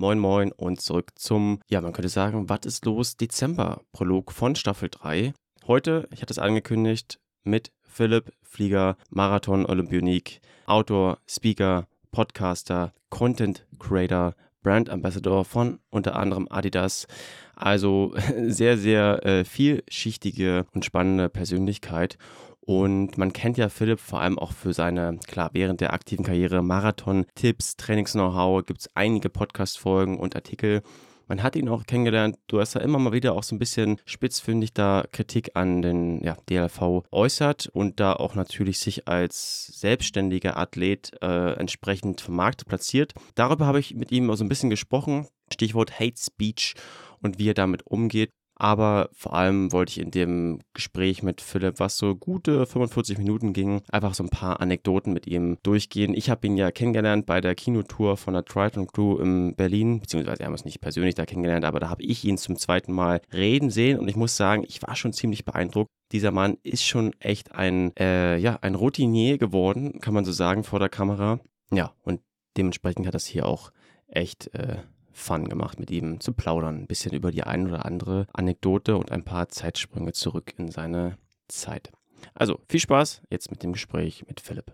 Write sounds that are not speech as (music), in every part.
Moin Moin und zurück zum, ja, man könnte sagen, was ist los? Dezember-Prolog von Staffel 3. Heute, ich hatte es angekündigt, mit Philipp Flieger, Marathon Olympionik, Autor, Speaker, Podcaster, Content Creator, Brand Ambassador von unter anderem Adidas. Also (laughs) sehr, sehr äh, vielschichtige und spannende Persönlichkeit. Und man kennt ja Philipp vor allem auch für seine, klar, während der aktiven Karriere Marathon-Tipps, Trainings-Know-how, gibt es einige Podcast-Folgen und Artikel. Man hat ihn auch kennengelernt. Du hast ja immer mal wieder auch so ein bisschen spitzfindig da Kritik an den ja, DLV äußert und da auch natürlich sich als selbstständiger Athlet äh, entsprechend vom Markt platziert. Darüber habe ich mit ihm so ein bisschen gesprochen. Stichwort Hate Speech und wie er damit umgeht. Aber vor allem wollte ich in dem Gespräch mit Philipp, was so gute 45 Minuten ging, einfach so ein paar Anekdoten mit ihm durchgehen. Ich habe ihn ja kennengelernt bei der Kinotour von der Triton Crew in Berlin, beziehungsweise wir haben uns nicht persönlich da kennengelernt, aber da habe ich ihn zum zweiten Mal reden sehen und ich muss sagen, ich war schon ziemlich beeindruckt. Dieser Mann ist schon echt ein, äh, ja, ein Routinier geworden, kann man so sagen, vor der Kamera. Ja, und dementsprechend hat das hier auch echt äh, Fun gemacht, mit ihm zu plaudern. Ein bisschen über die ein oder andere Anekdote und ein paar Zeitsprünge zurück in seine Zeit. Also viel Spaß jetzt mit dem Gespräch mit Philipp.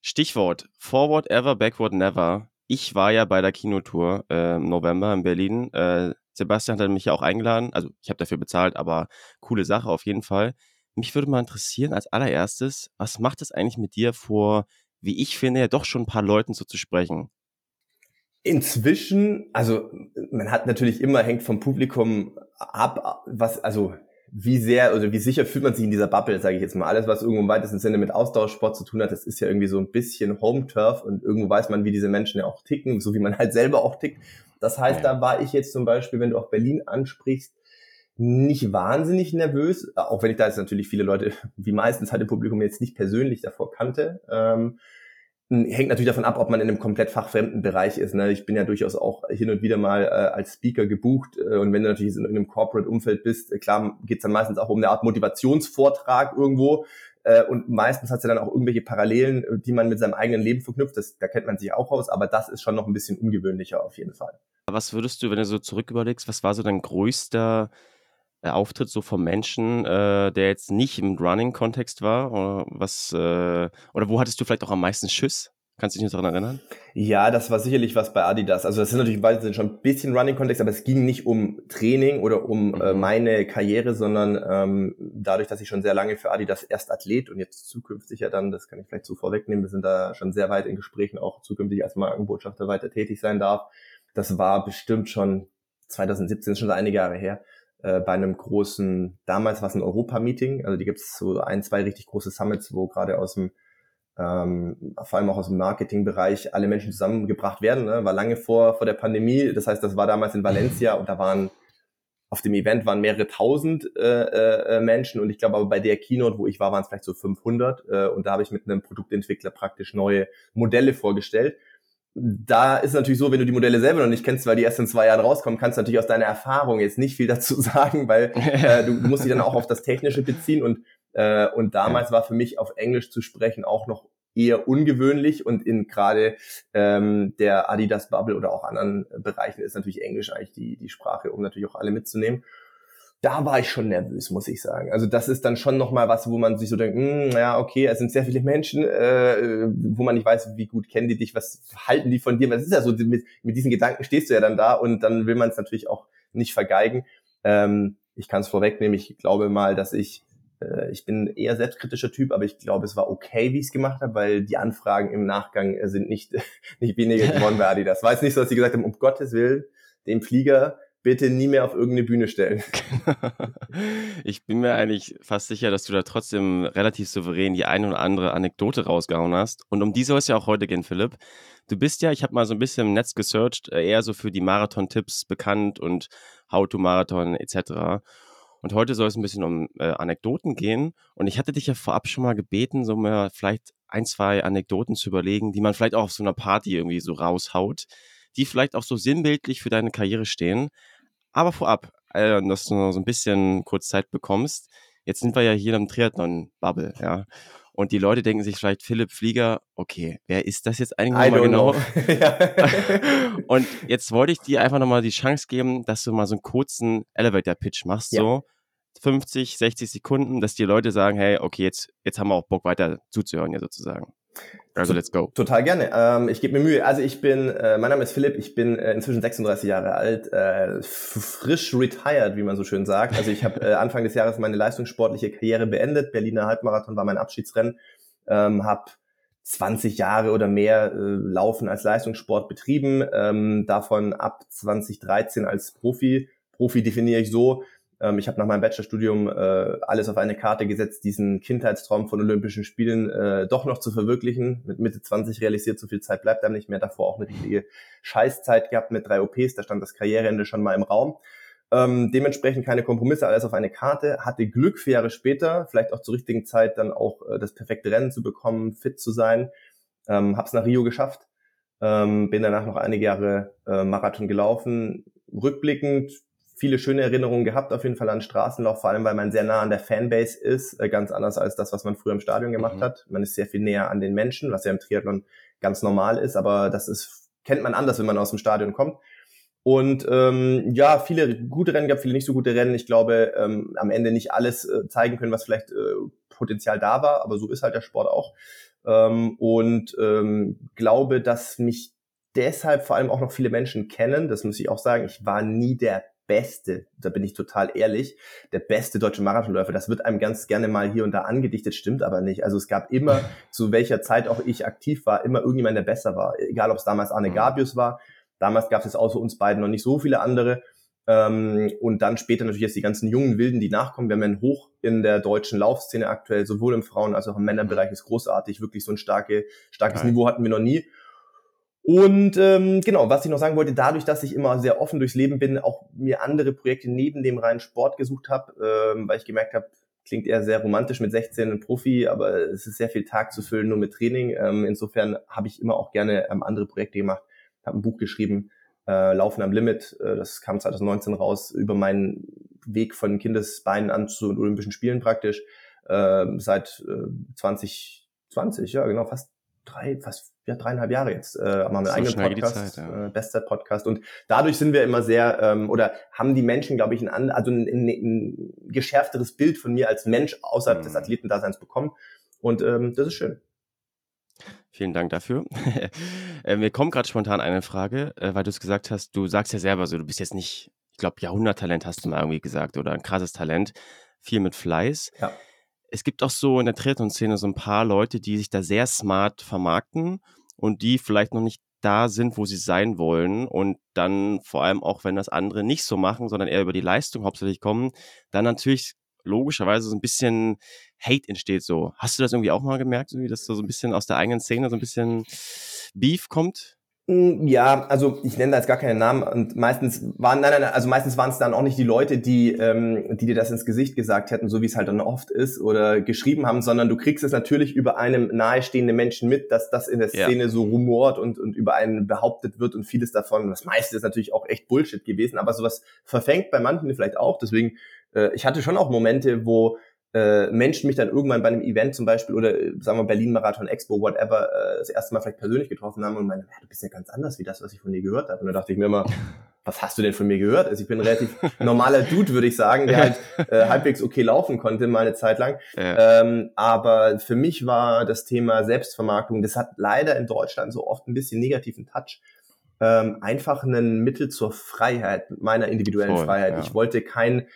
Stichwort Forward Ever, Backward Never. Ich war ja bei der Kinotour äh, im November in Berlin. Äh, Sebastian hat mich ja auch eingeladen. Also ich habe dafür bezahlt, aber coole Sache auf jeden Fall. Mich würde mal interessieren als allererstes, was macht es eigentlich mit dir vor, wie ich finde, ja doch schon ein paar Leuten so zu sprechen? Inzwischen, also man hat natürlich immer, hängt vom Publikum ab, was, also wie sehr oder wie sicher fühlt man sich in dieser Bubble, sage ich jetzt mal. Alles, was irgendwo im weitesten Sinne mit Austauschsport zu tun hat, das ist ja irgendwie so ein bisschen Home-Turf und irgendwo weiß man, wie diese Menschen ja auch ticken, so wie man halt selber auch tickt. Das heißt, da war ich jetzt zum Beispiel, wenn du auch Berlin ansprichst, nicht wahnsinnig nervös, auch wenn ich da jetzt natürlich viele Leute, wie meistens halt im Publikum jetzt nicht persönlich davor kannte. Ähm, hängt natürlich davon ab, ob man in einem komplett fachfremden Bereich ist. Ne? Ich bin ja durchaus auch hin und wieder mal äh, als Speaker gebucht äh, und wenn du natürlich in einem Corporate-Umfeld bist, äh, klar geht's dann meistens auch um eine Art Motivationsvortrag irgendwo äh, und meistens hat ja dann auch irgendwelche Parallelen, äh, die man mit seinem eigenen Leben verknüpft. Das, da kennt man sich auch aus, aber das ist schon noch ein bisschen ungewöhnlicher auf jeden Fall. Was würdest du, wenn du so zurück überlegst, was war so dein größter Auftritt so vom Menschen, äh, der jetzt nicht im Running-Kontext war? Oder was, äh, oder wo hattest du vielleicht auch am meisten Schiss? Kannst du dich noch daran erinnern? Ja, das war sicherlich was bei Adidas. Also das sind natürlich beide schon ein bisschen Running-Kontext, aber es ging nicht um Training oder um äh, mhm. äh, meine Karriere, sondern ähm, dadurch, dass ich schon sehr lange für Adidas erst Athlet und jetzt zukünftig ja dann, das kann ich vielleicht so vorwegnehmen, wir sind da schon sehr weit in Gesprächen, auch zukünftig als Markenbotschafter weiter tätig sein darf. Das war bestimmt schon 2017, ist schon einige Jahre her äh, bei einem großen, damals war es ein Europa-Meeting, also die gibt es so ein, zwei richtig große Summits, wo gerade aus dem, ähm, vor allem auch aus dem Marketingbereich alle Menschen zusammengebracht werden, ne? war lange vor, vor der Pandemie, das heißt, das war damals in Valencia und da waren auf dem Event waren mehrere tausend äh, äh, Menschen und ich glaube aber bei der Keynote, wo ich war, waren es vielleicht so 500 äh, und da habe ich mit einem Produktentwickler praktisch neue Modelle vorgestellt da ist natürlich so, wenn du die Modelle selber noch nicht kennst, weil die erst in zwei Jahren rauskommen, kannst du natürlich aus deiner Erfahrung jetzt nicht viel dazu (laughs) sagen, weil äh, du, musst die dann auch auf das Technische beziehen und äh, und damals war für mich auf Englisch zu sprechen auch noch eher ungewöhnlich und in gerade ähm, der Adidas Bubble oder auch anderen Bereichen ist natürlich Englisch eigentlich die die Sprache, um natürlich auch alle mitzunehmen da war ich schon nervös, muss ich sagen. Also das ist dann schon nochmal was, wo man sich so denkt, hm, ja, okay, es sind sehr viele Menschen, äh, wo man nicht weiß, wie gut kennen die dich, was halten die von dir. Das ist ja so, mit, mit diesen Gedanken stehst du ja dann da und dann will man es natürlich auch nicht vergeigen. Ähm, ich kann es vorwegnehmen, ich glaube mal, dass ich, äh, ich bin eher selbstkritischer Typ, aber ich glaube, es war okay, wie ich es gemacht habe, weil die Anfragen im Nachgang sind nicht, (laughs) nicht weniger geworden bei Adidas. War jetzt nicht so, dass sie gesagt haben, um Gottes Willen, dem Flieger bitte nie mehr auf irgendeine Bühne stellen. (laughs) ich bin mir eigentlich fast sicher, dass du da trotzdem relativ souverän die eine oder andere Anekdote rausgehauen hast. Und um die soll es ja auch heute gehen, Philipp. Du bist ja, ich habe mal so ein bisschen im Netz gesearched, äh, eher so für die Marathon-Tipps bekannt und How-to-Marathon etc. Und heute soll es ein bisschen um äh, Anekdoten gehen. Und ich hatte dich ja vorab schon mal gebeten, so mal vielleicht ein, zwei Anekdoten zu überlegen, die man vielleicht auch auf so einer Party irgendwie so raushaut die vielleicht auch so sinnbildlich für deine Karriere stehen. Aber vorab, äh, dass du noch so ein bisschen kurz Zeit bekommst. Jetzt sind wir ja hier im Triathlon-Bubble, ja. Und die Leute denken sich vielleicht, Philipp Flieger, okay, wer ist das jetzt eigentlich nochmal genau? (laughs) (laughs) und jetzt wollte ich dir einfach nochmal die Chance geben, dass du mal so einen kurzen Elevator-Pitch machst, ja. so 50, 60 Sekunden, dass die Leute sagen, hey, okay, jetzt, jetzt haben wir auch Bock weiter zuzuhören, ja sozusagen. Also let's go. Total gerne. Ähm, ich gebe mir Mühe. Also ich bin, äh, mein Name ist Philipp, ich bin äh, inzwischen 36 Jahre alt, äh, frisch retired, wie man so schön sagt. Also ich habe äh, (laughs) Anfang des Jahres meine leistungssportliche Karriere beendet. Berliner Halbmarathon war mein Abschiedsrennen. Ähm, habe 20 Jahre oder mehr äh, Laufen als Leistungssport betrieben, ähm, davon ab 2013 als Profi. Profi definiere ich so, ähm, ich habe nach meinem Bachelorstudium äh, alles auf eine Karte gesetzt, diesen Kindheitstraum von Olympischen Spielen äh, doch noch zu verwirklichen. Mit Mitte 20 realisiert, so viel Zeit bleibt einem nicht mehr. Davor auch eine richtige Scheißzeit gehabt mit drei OPs, da stand das Karriereende schon mal im Raum. Ähm, dementsprechend keine Kompromisse, alles auf eine Karte. Hatte Glück, vier Jahre später, vielleicht auch zur richtigen Zeit, dann auch äh, das perfekte Rennen zu bekommen, fit zu sein. Ähm, hab's nach Rio geschafft. Ähm, bin danach noch einige Jahre äh, Marathon gelaufen. Rückblickend viele schöne Erinnerungen gehabt, auf jeden Fall an Straßenlauf, vor allem weil man sehr nah an der Fanbase ist, äh, ganz anders als das, was man früher im Stadion gemacht mhm. hat. Man ist sehr viel näher an den Menschen, was ja im Triathlon ganz normal ist, aber das ist, kennt man anders, wenn man aus dem Stadion kommt. Und ähm, ja, viele gute Rennen gab, viele nicht so gute Rennen. Ich glaube, ähm, am Ende nicht alles äh, zeigen können, was vielleicht äh, Potenzial da war, aber so ist halt der Sport auch. Ähm, und ähm, glaube, dass mich deshalb vor allem auch noch viele Menschen kennen. Das muss ich auch sagen. Ich war nie der beste, da bin ich total ehrlich, der beste deutsche Marathonläufer. Das wird einem ganz gerne mal hier und da angedichtet, stimmt aber nicht. Also es gab immer, (laughs) zu welcher Zeit auch ich aktiv war, immer irgendjemand, der besser war. Egal, ob es damals Arne mhm. Gabius war. Damals gab es außer uns beiden noch nicht so viele andere. Ähm, und dann später natürlich jetzt die ganzen jungen Wilden, die nachkommen. Wir haben einen Hoch in der deutschen Laufszene aktuell, sowohl im Frauen- als auch im Männerbereich ist großartig. Wirklich so ein starke, starkes Nein. Niveau hatten wir noch nie. Und ähm, genau, was ich noch sagen wollte, dadurch, dass ich immer sehr offen durchs Leben bin, auch mir andere Projekte neben dem reinen Sport gesucht habe, ähm, weil ich gemerkt habe, klingt eher sehr romantisch mit 16 ein Profi, aber es ist sehr viel Tag zu füllen nur mit Training. Ähm, insofern habe ich immer auch gerne ähm, andere Projekte gemacht, habe ein Buch geschrieben, äh, Laufen am Limit, äh, das kam 2019 raus, über meinen Weg von Kindesbeinen an zu Olympischen Spielen praktisch, äh, seit äh, 2020, ja genau, fast drei, fast ja, dreieinhalb Jahre jetzt, äh, haben wir einen so eigenen Podcast, Zeit, ja. äh, Bestzeit-Podcast. Und dadurch sind wir immer sehr, ähm, oder haben die Menschen, glaube ich, ein, also ein, ein, ein geschärfteres Bild von mir als Mensch außerhalb mhm. des Athletendaseins bekommen. Und ähm, das ist schön. Vielen Dank dafür. (laughs) äh, mir kommt gerade spontan eine Frage, äh, weil du es gesagt hast, du sagst ja selber so, du bist jetzt nicht, ich glaube, Jahrhunderttalent hast du mal irgendwie gesagt oder ein krasses Talent, viel mit Fleiß. Ja es gibt auch so in der Triathlon-Szene so ein paar Leute, die sich da sehr smart vermarkten und die vielleicht noch nicht da sind, wo sie sein wollen und dann vor allem auch, wenn das andere nicht so machen, sondern eher über die Leistung hauptsächlich kommen, dann natürlich logischerweise so ein bisschen Hate entsteht so. Hast du das irgendwie auch mal gemerkt, dass so ein bisschen aus der eigenen Szene so ein bisschen Beef kommt? Mm, ja, also ich nenne da jetzt gar keine Namen und meistens waren, nein, nein, also meistens waren es dann auch nicht die Leute, die, ähm, die dir das ins Gesicht gesagt hätten, so wie es halt dann oft ist oder geschrieben haben, sondern du kriegst es natürlich über einem nahestehenden Menschen mit, dass das in der Szene ja. so rumort und, und über einen behauptet wird und vieles davon, das meiste ist natürlich auch echt Bullshit gewesen, aber sowas verfängt bei manchen vielleicht auch, deswegen, äh, ich hatte schon auch Momente, wo äh, Menschen mich dann irgendwann bei einem Event zum Beispiel oder äh, sagen wir Berlin Marathon Expo, whatever, äh, das erste Mal vielleicht persönlich getroffen haben und meinen, ja, du bist ja ganz anders wie das, was ich von dir gehört habe. Und da dachte ich mir immer, (laughs) was hast du denn von mir gehört? Also ich bin ein relativ normaler Dude, würde ich sagen, der halt (laughs) äh, halbwegs okay laufen konnte mal eine Zeit lang. Ja. Ähm, aber für mich war das Thema Selbstvermarktung, das hat leider in Deutschland so oft ein bisschen negativen Touch. Ähm, einfach ein Mittel zur Freiheit, meiner individuellen Voll, Freiheit. Ja. Ich wollte kein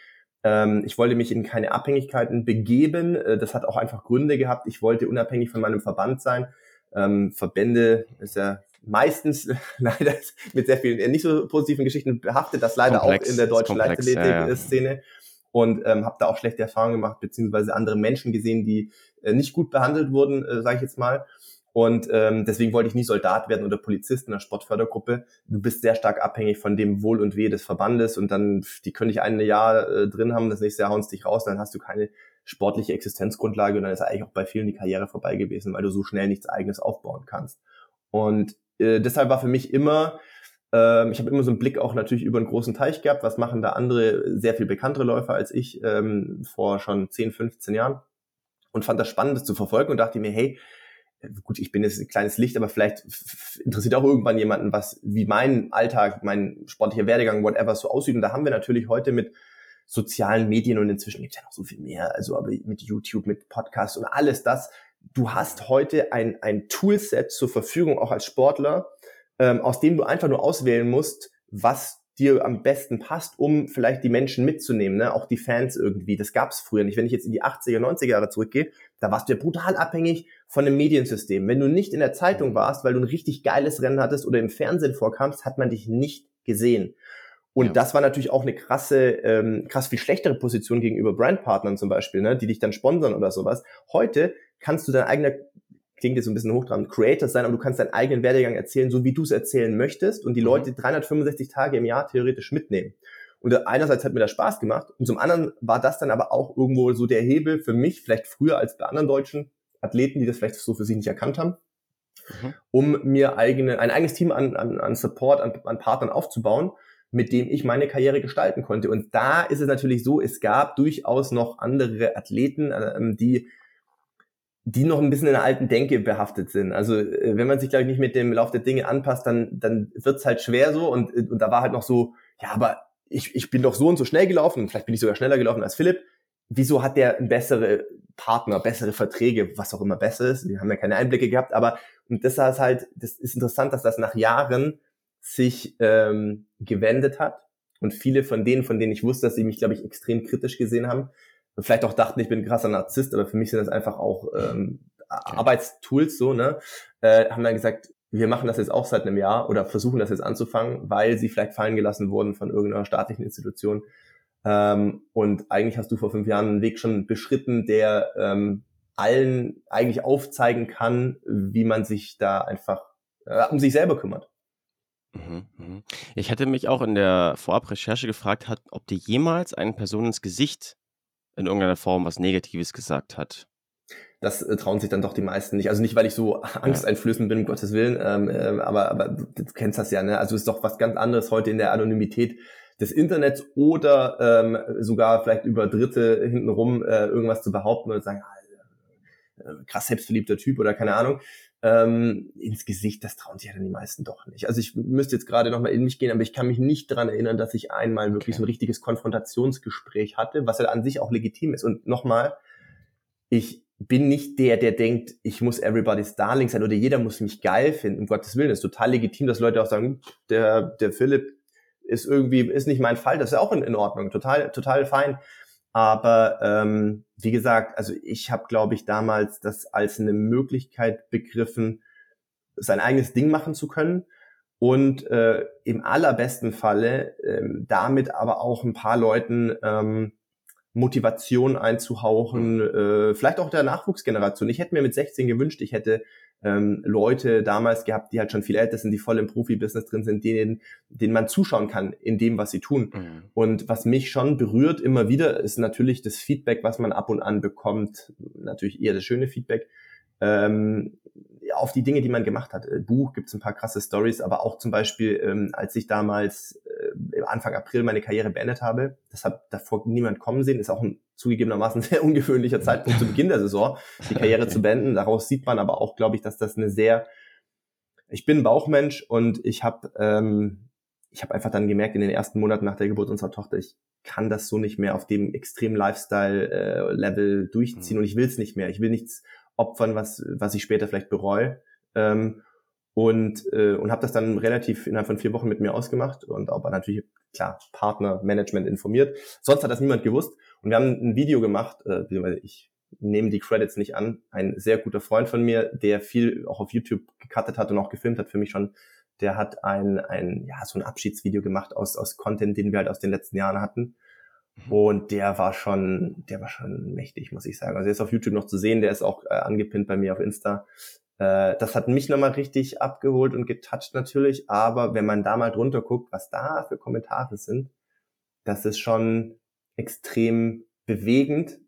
ich wollte mich in keine Abhängigkeiten begeben. Äh, das hat auch einfach Gründe gehabt. Ich wollte unabhängig von meinem Verband sein. Ähm, Verbände ist ja meistens (laughs) leider mit sehr vielen nicht so positiven Geschichten behaftet, das leider komplex, auch in der deutschen Leichtathletik-Szene. Ja, ja. Und ähm, habe da auch schlechte Erfahrungen gemacht, beziehungsweise andere Menschen gesehen, die äh, nicht gut behandelt wurden, äh, sage ich jetzt mal. Und ähm, deswegen wollte ich nie Soldat werden oder Polizist in der Sportfördergruppe. Du bist sehr stark abhängig von dem Wohl und Weh des Verbandes und dann, die können dich ein Jahr äh, drin haben, das nächste Jahr hauen dich raus, dann hast du keine sportliche Existenzgrundlage und dann ist eigentlich auch bei vielen die Karriere vorbei gewesen, weil du so schnell nichts eigenes aufbauen kannst. Und äh, deshalb war für mich immer, äh, ich habe immer so einen Blick auch natürlich über einen großen Teich gehabt, was machen da andere, sehr viel bekanntere Läufer als ich ähm, vor schon 10, 15 Jahren und fand das spannend, das zu verfolgen und dachte mir, hey, gut, ich bin jetzt ein kleines Licht, aber vielleicht interessiert auch irgendwann jemanden, was, wie mein Alltag, mein sportlicher Werdegang, whatever so aussieht. Und da haben wir natürlich heute mit sozialen Medien und inzwischen gibt es ja noch so viel mehr, also aber mit YouTube, mit Podcasts und alles das. Du hast heute ein, ein Toolset zur Verfügung, auch als Sportler, ähm, aus dem du einfach nur auswählen musst, was dir am besten passt, um vielleicht die Menschen mitzunehmen, ne? auch die Fans irgendwie. Das gab es früher nicht. Wenn ich jetzt in die 80er, 90er Jahre zurückgehe, da warst du ja brutal abhängig von dem Mediensystem. Wenn du nicht in der Zeitung warst, weil du ein richtig geiles Rennen hattest oder im Fernsehen vorkamst, hat man dich nicht gesehen. Und ja. das war natürlich auch eine krasse, ähm, krass viel schlechtere Position gegenüber Brandpartnern zum Beispiel, ne, die dich dann sponsern oder sowas. Heute kannst du dein eigener klingt jetzt so ein bisschen hoch dran, Creator sein, aber du kannst deinen eigenen Werdegang erzählen, so wie du es erzählen möchtest und die mhm. Leute 365 Tage im Jahr theoretisch mitnehmen. Und einerseits hat mir das Spaß gemacht und zum anderen war das dann aber auch irgendwo so der Hebel für mich, vielleicht früher als bei anderen deutschen Athleten, die das vielleicht so für sich nicht erkannt haben, mhm. um mir eigene, ein eigenes Team an, an, an Support, an, an Partnern aufzubauen, mit dem ich meine Karriere gestalten konnte. Und da ist es natürlich so, es gab durchaus noch andere Athleten, ähm, die die noch ein bisschen in der alten Denke behaftet sind. Also äh, wenn man sich, glaube ich, nicht mit dem Lauf der Dinge anpasst, dann, dann wird's halt schwer so. Und, und da war halt noch so, ja, aber ich, ich bin doch so und so schnell gelaufen, vielleicht bin ich sogar schneller gelaufen als Philipp. Wieso hat der bessere Partner, bessere Verträge, was auch immer besser ist? Wir haben ja keine Einblicke gehabt, aber und das ist halt, das ist interessant, dass das nach Jahren sich ähm, gewendet hat. Und viele von denen, von denen ich wusste, dass sie mich, glaube ich, extrem kritisch gesehen haben, vielleicht auch dachten, ich bin ein krasser Narzisst, aber für mich sind das einfach auch ähm, okay. Arbeitstools so, ne? Äh, haben dann gesagt, wir machen das jetzt auch seit einem Jahr oder versuchen das jetzt anzufangen, weil sie vielleicht fallen gelassen wurden von irgendeiner staatlichen Institution. Ähm, und eigentlich hast du vor fünf Jahren einen Weg schon beschritten, der ähm, allen eigentlich aufzeigen kann, wie man sich da einfach äh, um sich selber kümmert. Mhm, mhm. Ich hätte mich auch in der Vorabrecherche gefragt, hat, ob dir jemals eine Person ins Gesicht in irgendeiner Form was Negatives gesagt hat. Das äh, trauen sich dann doch die meisten nicht. Also nicht, weil ich so angsteinflößend bin, um Gottes Willen, ähm, äh, aber, aber du kennst das ja, ne? Also ist doch was ganz anderes heute in der Anonymität des Internets oder ähm, sogar vielleicht über Dritte hintenrum äh, irgendwas zu behaupten oder sagen, ah, äh, krass selbstverliebter Typ oder keine Ahnung ähm, ins Gesicht, das trauen sich ja dann die meisten doch nicht. Also ich müsste jetzt gerade nochmal in mich gehen, aber ich kann mich nicht daran erinnern, dass ich einmal wirklich okay. so ein richtiges Konfrontationsgespräch hatte, was ja an sich auch legitim ist. Und nochmal, ich bin nicht der, der denkt, ich muss everybody's darling sein oder jeder muss mich geil finden. Um Gottes Willen, das ist total legitim, dass Leute auch sagen, der, der Philipp ist irgendwie, ist nicht mein Fall, das ist ja auch in, in Ordnung, total, total fein. Aber ähm, wie gesagt, also ich habe, glaube ich, damals das als eine Möglichkeit begriffen, sein eigenes Ding machen zu können und äh, im allerbesten Falle ähm, damit aber auch ein paar Leuten ähm, Motivation einzuhauchen, mhm. äh, vielleicht auch der Nachwuchsgeneration. Ich hätte mir mit 16 gewünscht, ich hätte ähm, Leute damals gehabt, die halt schon viel älter sind, die voll im Profibusiness drin sind, denen, denen man zuschauen kann in dem, was sie tun. Mhm. Und was mich schon berührt immer wieder, ist natürlich das Feedback, was man ab und an bekommt. Natürlich eher das schöne Feedback. Ähm, auf die Dinge, die man gemacht hat. Äh, Buch gibt es ein paar krasse Stories, aber auch zum Beispiel, ähm, als ich damals äh, Anfang April meine Karriere beendet habe, das hat davor niemand kommen sehen, ist auch ein zugegebenermaßen (laughs) sehr ungewöhnlicher Zeitpunkt zu Beginn der Saison, die Karriere okay. zu beenden. Daraus sieht man aber auch, glaube ich, dass das eine sehr, ich bin Bauchmensch und ich habe ähm, ich habe einfach dann gemerkt in den ersten Monaten nach der Geburt unserer Tochter, ich kann das so nicht mehr auf dem extremen Lifestyle-Level äh, durchziehen mhm. und ich will es nicht mehr. Ich will nichts opfern, was, was ich später vielleicht bereue. Ähm, und äh, und habe das dann relativ innerhalb von vier Wochen mit mir ausgemacht und aber natürlich klar Partner Management informiert. Sonst hat das niemand gewusst und wir haben ein Video gemacht, äh, ich nehme die Credits nicht an, ein sehr guter Freund von mir, der viel auch auf YouTube gecuttet hat und auch gefilmt hat für mich schon. Der hat ein ein ja so ein Abschiedsvideo gemacht aus aus Content, den wir halt aus den letzten Jahren hatten. Und der war schon, der war schon mächtig, muss ich sagen. Also der ist auf YouTube noch zu sehen, der ist auch äh, angepinnt bei mir auf Insta. Äh, das hat mich nochmal richtig abgeholt und getoucht natürlich, aber wenn man da mal drunter guckt, was da für Kommentare sind, das ist schon extrem bewegend,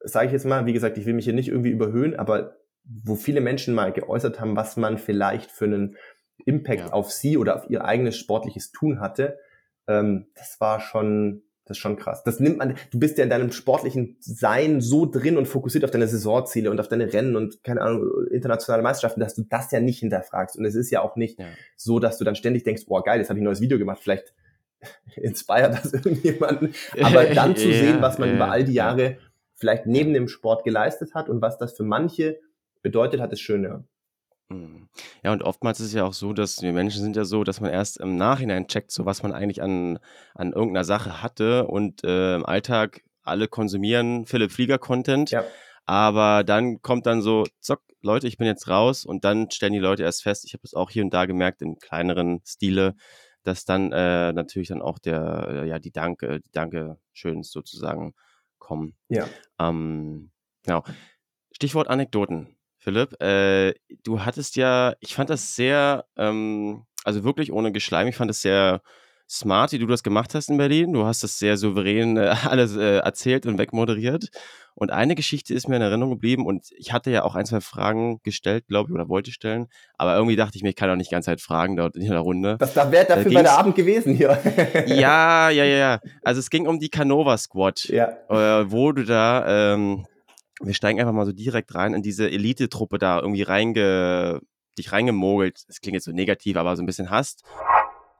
sage ich jetzt mal. Wie gesagt, ich will mich hier nicht irgendwie überhöhen, aber wo viele Menschen mal geäußert haben, was man vielleicht für einen Impact ja. auf sie oder auf ihr eigenes sportliches Tun hatte, ähm, das war schon Das ist schon krass. Das nimmt man, du bist ja in deinem sportlichen Sein so drin und fokussiert auf deine Saisonziele und auf deine Rennen und keine Ahnung, internationale Meisterschaften, dass du das ja nicht hinterfragst. Und es ist ja auch nicht ja. so, dass du dann ständig denkst, boah, geil, jetzt habe ich ein neues Video gemacht, vielleicht (laughs) inspiriert das (laughs) irgendjemanden. Aber (laughs) dann zu sehen, was man über all die Jahre vielleicht neben dem Sport geleistet hat und was das für manche bedeutet hat, ist schön, ja. Mhm. Ja, und oftmals ist es ja auch so, dass wir Menschen sind ja so, dass man erst im Nachhinein checkt, so was man eigentlich an, an irgendeiner Sache hatte und äh, im Alltag alle konsumieren Philipp Flieger Content. Ja. Aber dann kommt dann so, zock, Leute, ich bin jetzt raus und dann stellen die Leute erst fest, ich habe das auch hier und da gemerkt, in kleineren Stile, dass dann äh, natürlich dann auch der, äh, ja, die Danke, die Danke schöns sozusagen kommen. Ja. Ähm, genau. Stichwort Anekdoten. Philipp, äh, du hattest ja, ich fand das sehr, ähm, also wirklich ohne Geschleim, ich fand es sehr smart, wie du das gemacht hast in Berlin. Du hast das sehr souverän äh, (laughs) alles äh, erzählt und wegmoderiert. Und eine Geschichte ist mir in Erinnerung geblieben und ich hatte ja auch ein, zwei Fragen gestellt, glaube ich, oder wollte stellen. Aber irgendwie dachte ich mir, ich kann auch nicht die ganze Zeit fragen dort in der Runde. Das da wäre dafür der Abend gewesen hier. ja, (laughs) ja, ja, ja. Also es ging um die Canova Squad, ja. äh, wo du da ähm, wir steigen einfach mal so direkt rein in diese Elite-Truppe da irgendwie reinge, dich reingemogelt. Das klingt jetzt so negativ, aber so ein bisschen hast.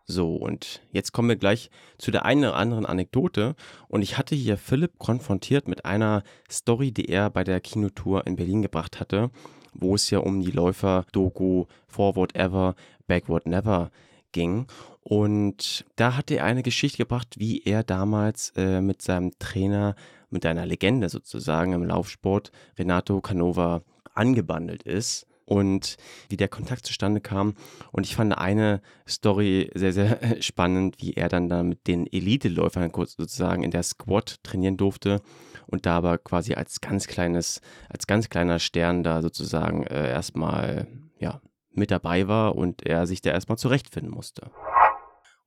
So, und jetzt kommen wir gleich zu der einen oder anderen Anekdote. Und ich hatte hier Philipp konfrontiert mit einer Story, die er bei der Kinotour in Berlin gebracht hatte, wo es ja um die Läufer-Doku Forward Ever, Backward Never ging. Und da hat er eine Geschichte gebracht, wie er damals äh, mit seinem Trainer mit einer Legende sozusagen im Laufsport, Renato Canova, angebandelt ist und wie der Kontakt zustande kam. Und ich fand eine Story sehr, sehr (laughs) spannend, wie er dann da mit den Elite-Läufern kurz sozusagen in der Squad trainieren durfte und da aber quasi als ganz kleines, als ganz kleiner Stern da sozusagen äh, erstmal, ja, mit dabei war und er sich da erstmal zurechtfinden musste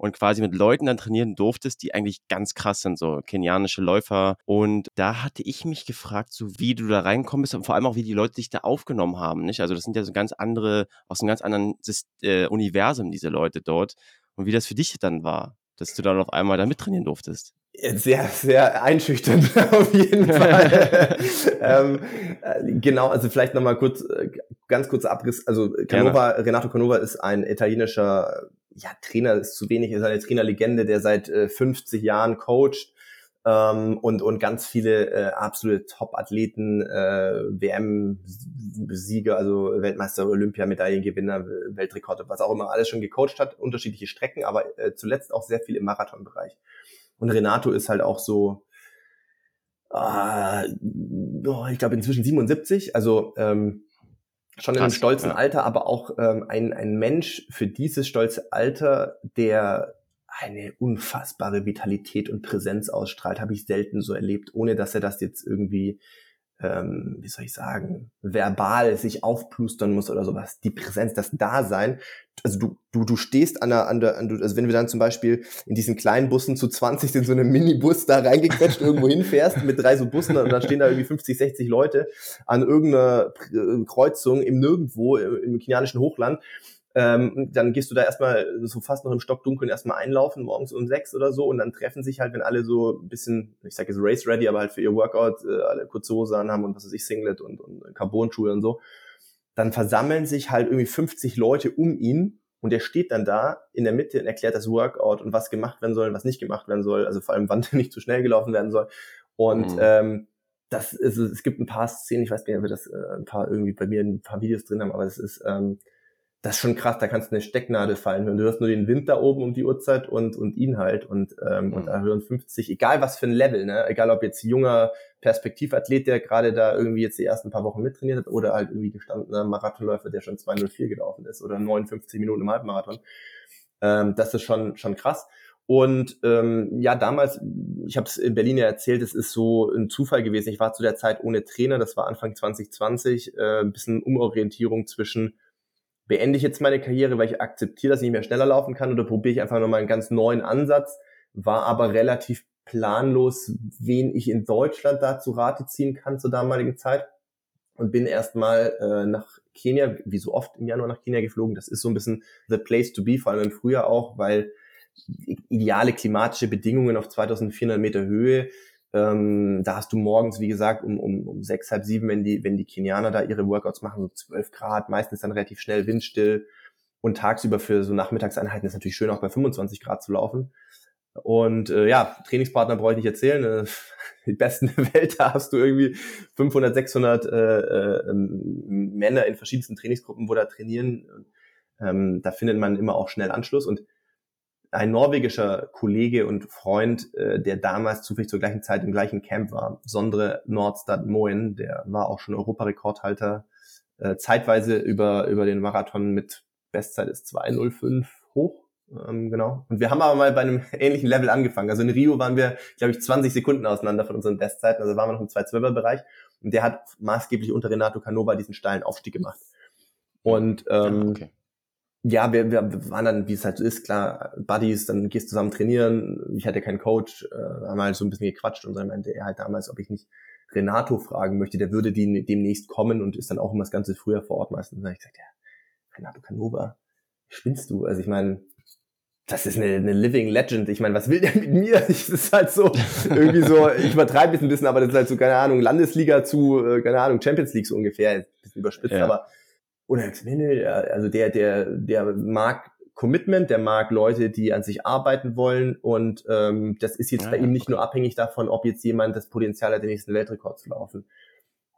und quasi mit Leuten dann trainieren durftest, die eigentlich ganz krass sind, so kenianische Läufer. Und da hatte ich mich gefragt, so wie du da reinkommen bist und vor allem auch, wie die Leute dich da aufgenommen haben. Nicht? Also das sind ja so ganz andere, aus einem ganz anderen äh, Universum, diese Leute dort. Und wie das für dich dann war, dass du dann auf einmal da mittrainieren durftest. Sehr, sehr einschüchternd (laughs) auf jeden (laughs) Fall. ähm, äh, genau, also vielleicht nochmal kurz, äh, ganz kurzer Abriss. Also Canova, Renato Canova ist ein italienischer ja, Trainer ist zu wenig, ist eine Trainerlegende, der seit äh, 50 Jahren coacht ähm, und, und ganz viele äh, absolute Top-Athleten, äh, WM-Sieger, also Weltmeister, Olympiamedaillengewinner, Weltrekorde, was auch immer, alles schon gecoacht hat, unterschiedliche Strecken, aber äh, zuletzt auch sehr viel im Marathonbereich. Und Renato ist halt auch so, äh, oh, ich glaube inzwischen 77, also ähm, schon in einem stolzen ja. Alter, aber auch ähm, ein, ein Mensch für dieses stolze Alter, der eine unfassbare Vitalität und Präsenz ausstrahlt, habe ich selten so erlebt, ohne dass er das jetzt irgendwie ähm, wie soll ich sagen, verbal sich aufplustern muss oder sowas. Die Präsenz, das Dasein. Also du, du, du stehst an der, an der, an der, also wenn wir dann zum Beispiel in diesen kleinen Bussen zu 20 in so einem Minibus da reingequetscht (laughs) irgendwo hinfährst mit drei so Bussen und dann stehen da irgendwie 50, 60 Leute an irgendeiner Kreuzung im Nirgendwo im kenianischen Hochland ähm, dann gehst du da erstmal so fast noch im Stockdunkeln erstmal einlaufen, morgens um sechs oder so, und dann treffen sich halt, wenn alle so ein bisschen, ich sage jetzt Race Ready, aber halt für ihr Workout äh, alle kurze Hose haben und was weiß ich, Singlet und, und Carbon-Schuhe und so, dann versammeln sich halt irgendwie 50 Leute um ihn und der steht dann da in der Mitte und erklärt das Workout und was gemacht werden soll und was nicht gemacht werden soll, also vor allem (laughs) wann der nicht zu schnell gelaufen werden soll. Und mhm. ähm, das ist, es gibt ein paar Szenen, ich weiß nicht, ob wir das äh, ein paar irgendwie bei mir ein paar Videos drin haben, aber es ist ähm, das ist schon krass, da kannst du eine Stecknadel fallen hören. Du hörst nur den Wind da oben um die Uhrzeit und, und ihn halt und, ähm, mhm. und da hören 50, egal was für ein Level, ne? egal ob jetzt junger Perspektivathlet, der gerade da irgendwie jetzt die ersten paar Wochen mittrainiert hat oder halt irgendwie gestandener Marathonläufer, der schon 204 gelaufen ist oder 59 Minuten im Halbmarathon. Ähm, das ist schon, schon krass. Und ähm, ja, damals, ich habe es in Berlin ja erzählt, es ist so ein Zufall gewesen. Ich war zu der Zeit ohne Trainer, das war Anfang 2020, äh, ein bisschen Umorientierung zwischen beende ich jetzt meine Karriere, weil ich akzeptiere, dass ich nicht mehr schneller laufen kann oder probiere ich einfach nochmal einen ganz neuen Ansatz, war aber relativ planlos, wen ich in Deutschland da zu Rate ziehen kann zur damaligen Zeit und bin erstmal äh, nach Kenia, wie so oft im Januar nach Kenia geflogen. Das ist so ein bisschen the place to be, vor allem im Frühjahr auch, weil ideale klimatische Bedingungen auf 2400 Meter Höhe. Ähm, da hast du morgens, wie gesagt, um, um, um sechs, halb sieben, wenn die, wenn die Kenianer da ihre Workouts machen, so zwölf Grad, meistens dann relativ schnell windstill. Und tagsüber für so Nachmittagseinheiten ist natürlich schön, auch bei 25 Grad zu laufen. Und äh, ja, Trainingspartner brauche ich nicht erzählen. Äh, (laughs) die besten der Welt, da hast du irgendwie 500, 600 äh, äh, Männer in verschiedensten Trainingsgruppen, wo da trainieren. Ähm, da findet man immer auch schnell Anschluss. Und ein norwegischer Kollege und Freund, äh, der damals zufällig zur gleichen Zeit im gleichen Camp war, Sondre Nordstad Moen, der war auch schon Europarekordhalter, äh, zeitweise über, über den Marathon mit Bestzeit ist 205 hoch. Ähm, genau. Und wir haben aber mal bei einem (laughs) ähnlichen Level angefangen. Also in Rio waren wir, glaube ich, 20 Sekunden auseinander von unseren Bestzeiten. Also waren wir noch im 212er Bereich. Und der hat maßgeblich unter Renato Canova diesen steilen Aufstieg gemacht. Und ähm, okay ja, wir, wir waren dann, wie es halt so ist, klar, Buddies, dann gehst du zusammen trainieren. Ich hatte keinen Coach, äh, haben halt so ein bisschen gequatscht und dann meinte er halt damals, ob ich nicht Renato fragen möchte, der würde die demnächst kommen und ist dann auch immer das ganze früher vor Ort meistens. Und dann habe ich gesagt, ja, Renato Canova, spinnst du? Also ich meine, das ist eine, eine Living Legend. Ich meine, was will der mit mir? (laughs) Das ist halt so, irgendwie so, ich übertreibe ein bisschen, aber das ist halt so, keine Ahnung, Landesliga zu, äh, keine Ahnung, Champions League so ungefähr, ein bisschen überspitzt, ja. aber oder nee, nee, also der, der, der mag Commitment, der mag Leute, die an sich arbeiten wollen und ähm, das ist jetzt ja, bei ihm nicht okay. nur abhängig davon, ob jetzt jemand das Potenzial hat, den nächsten Weltrekord zu laufen.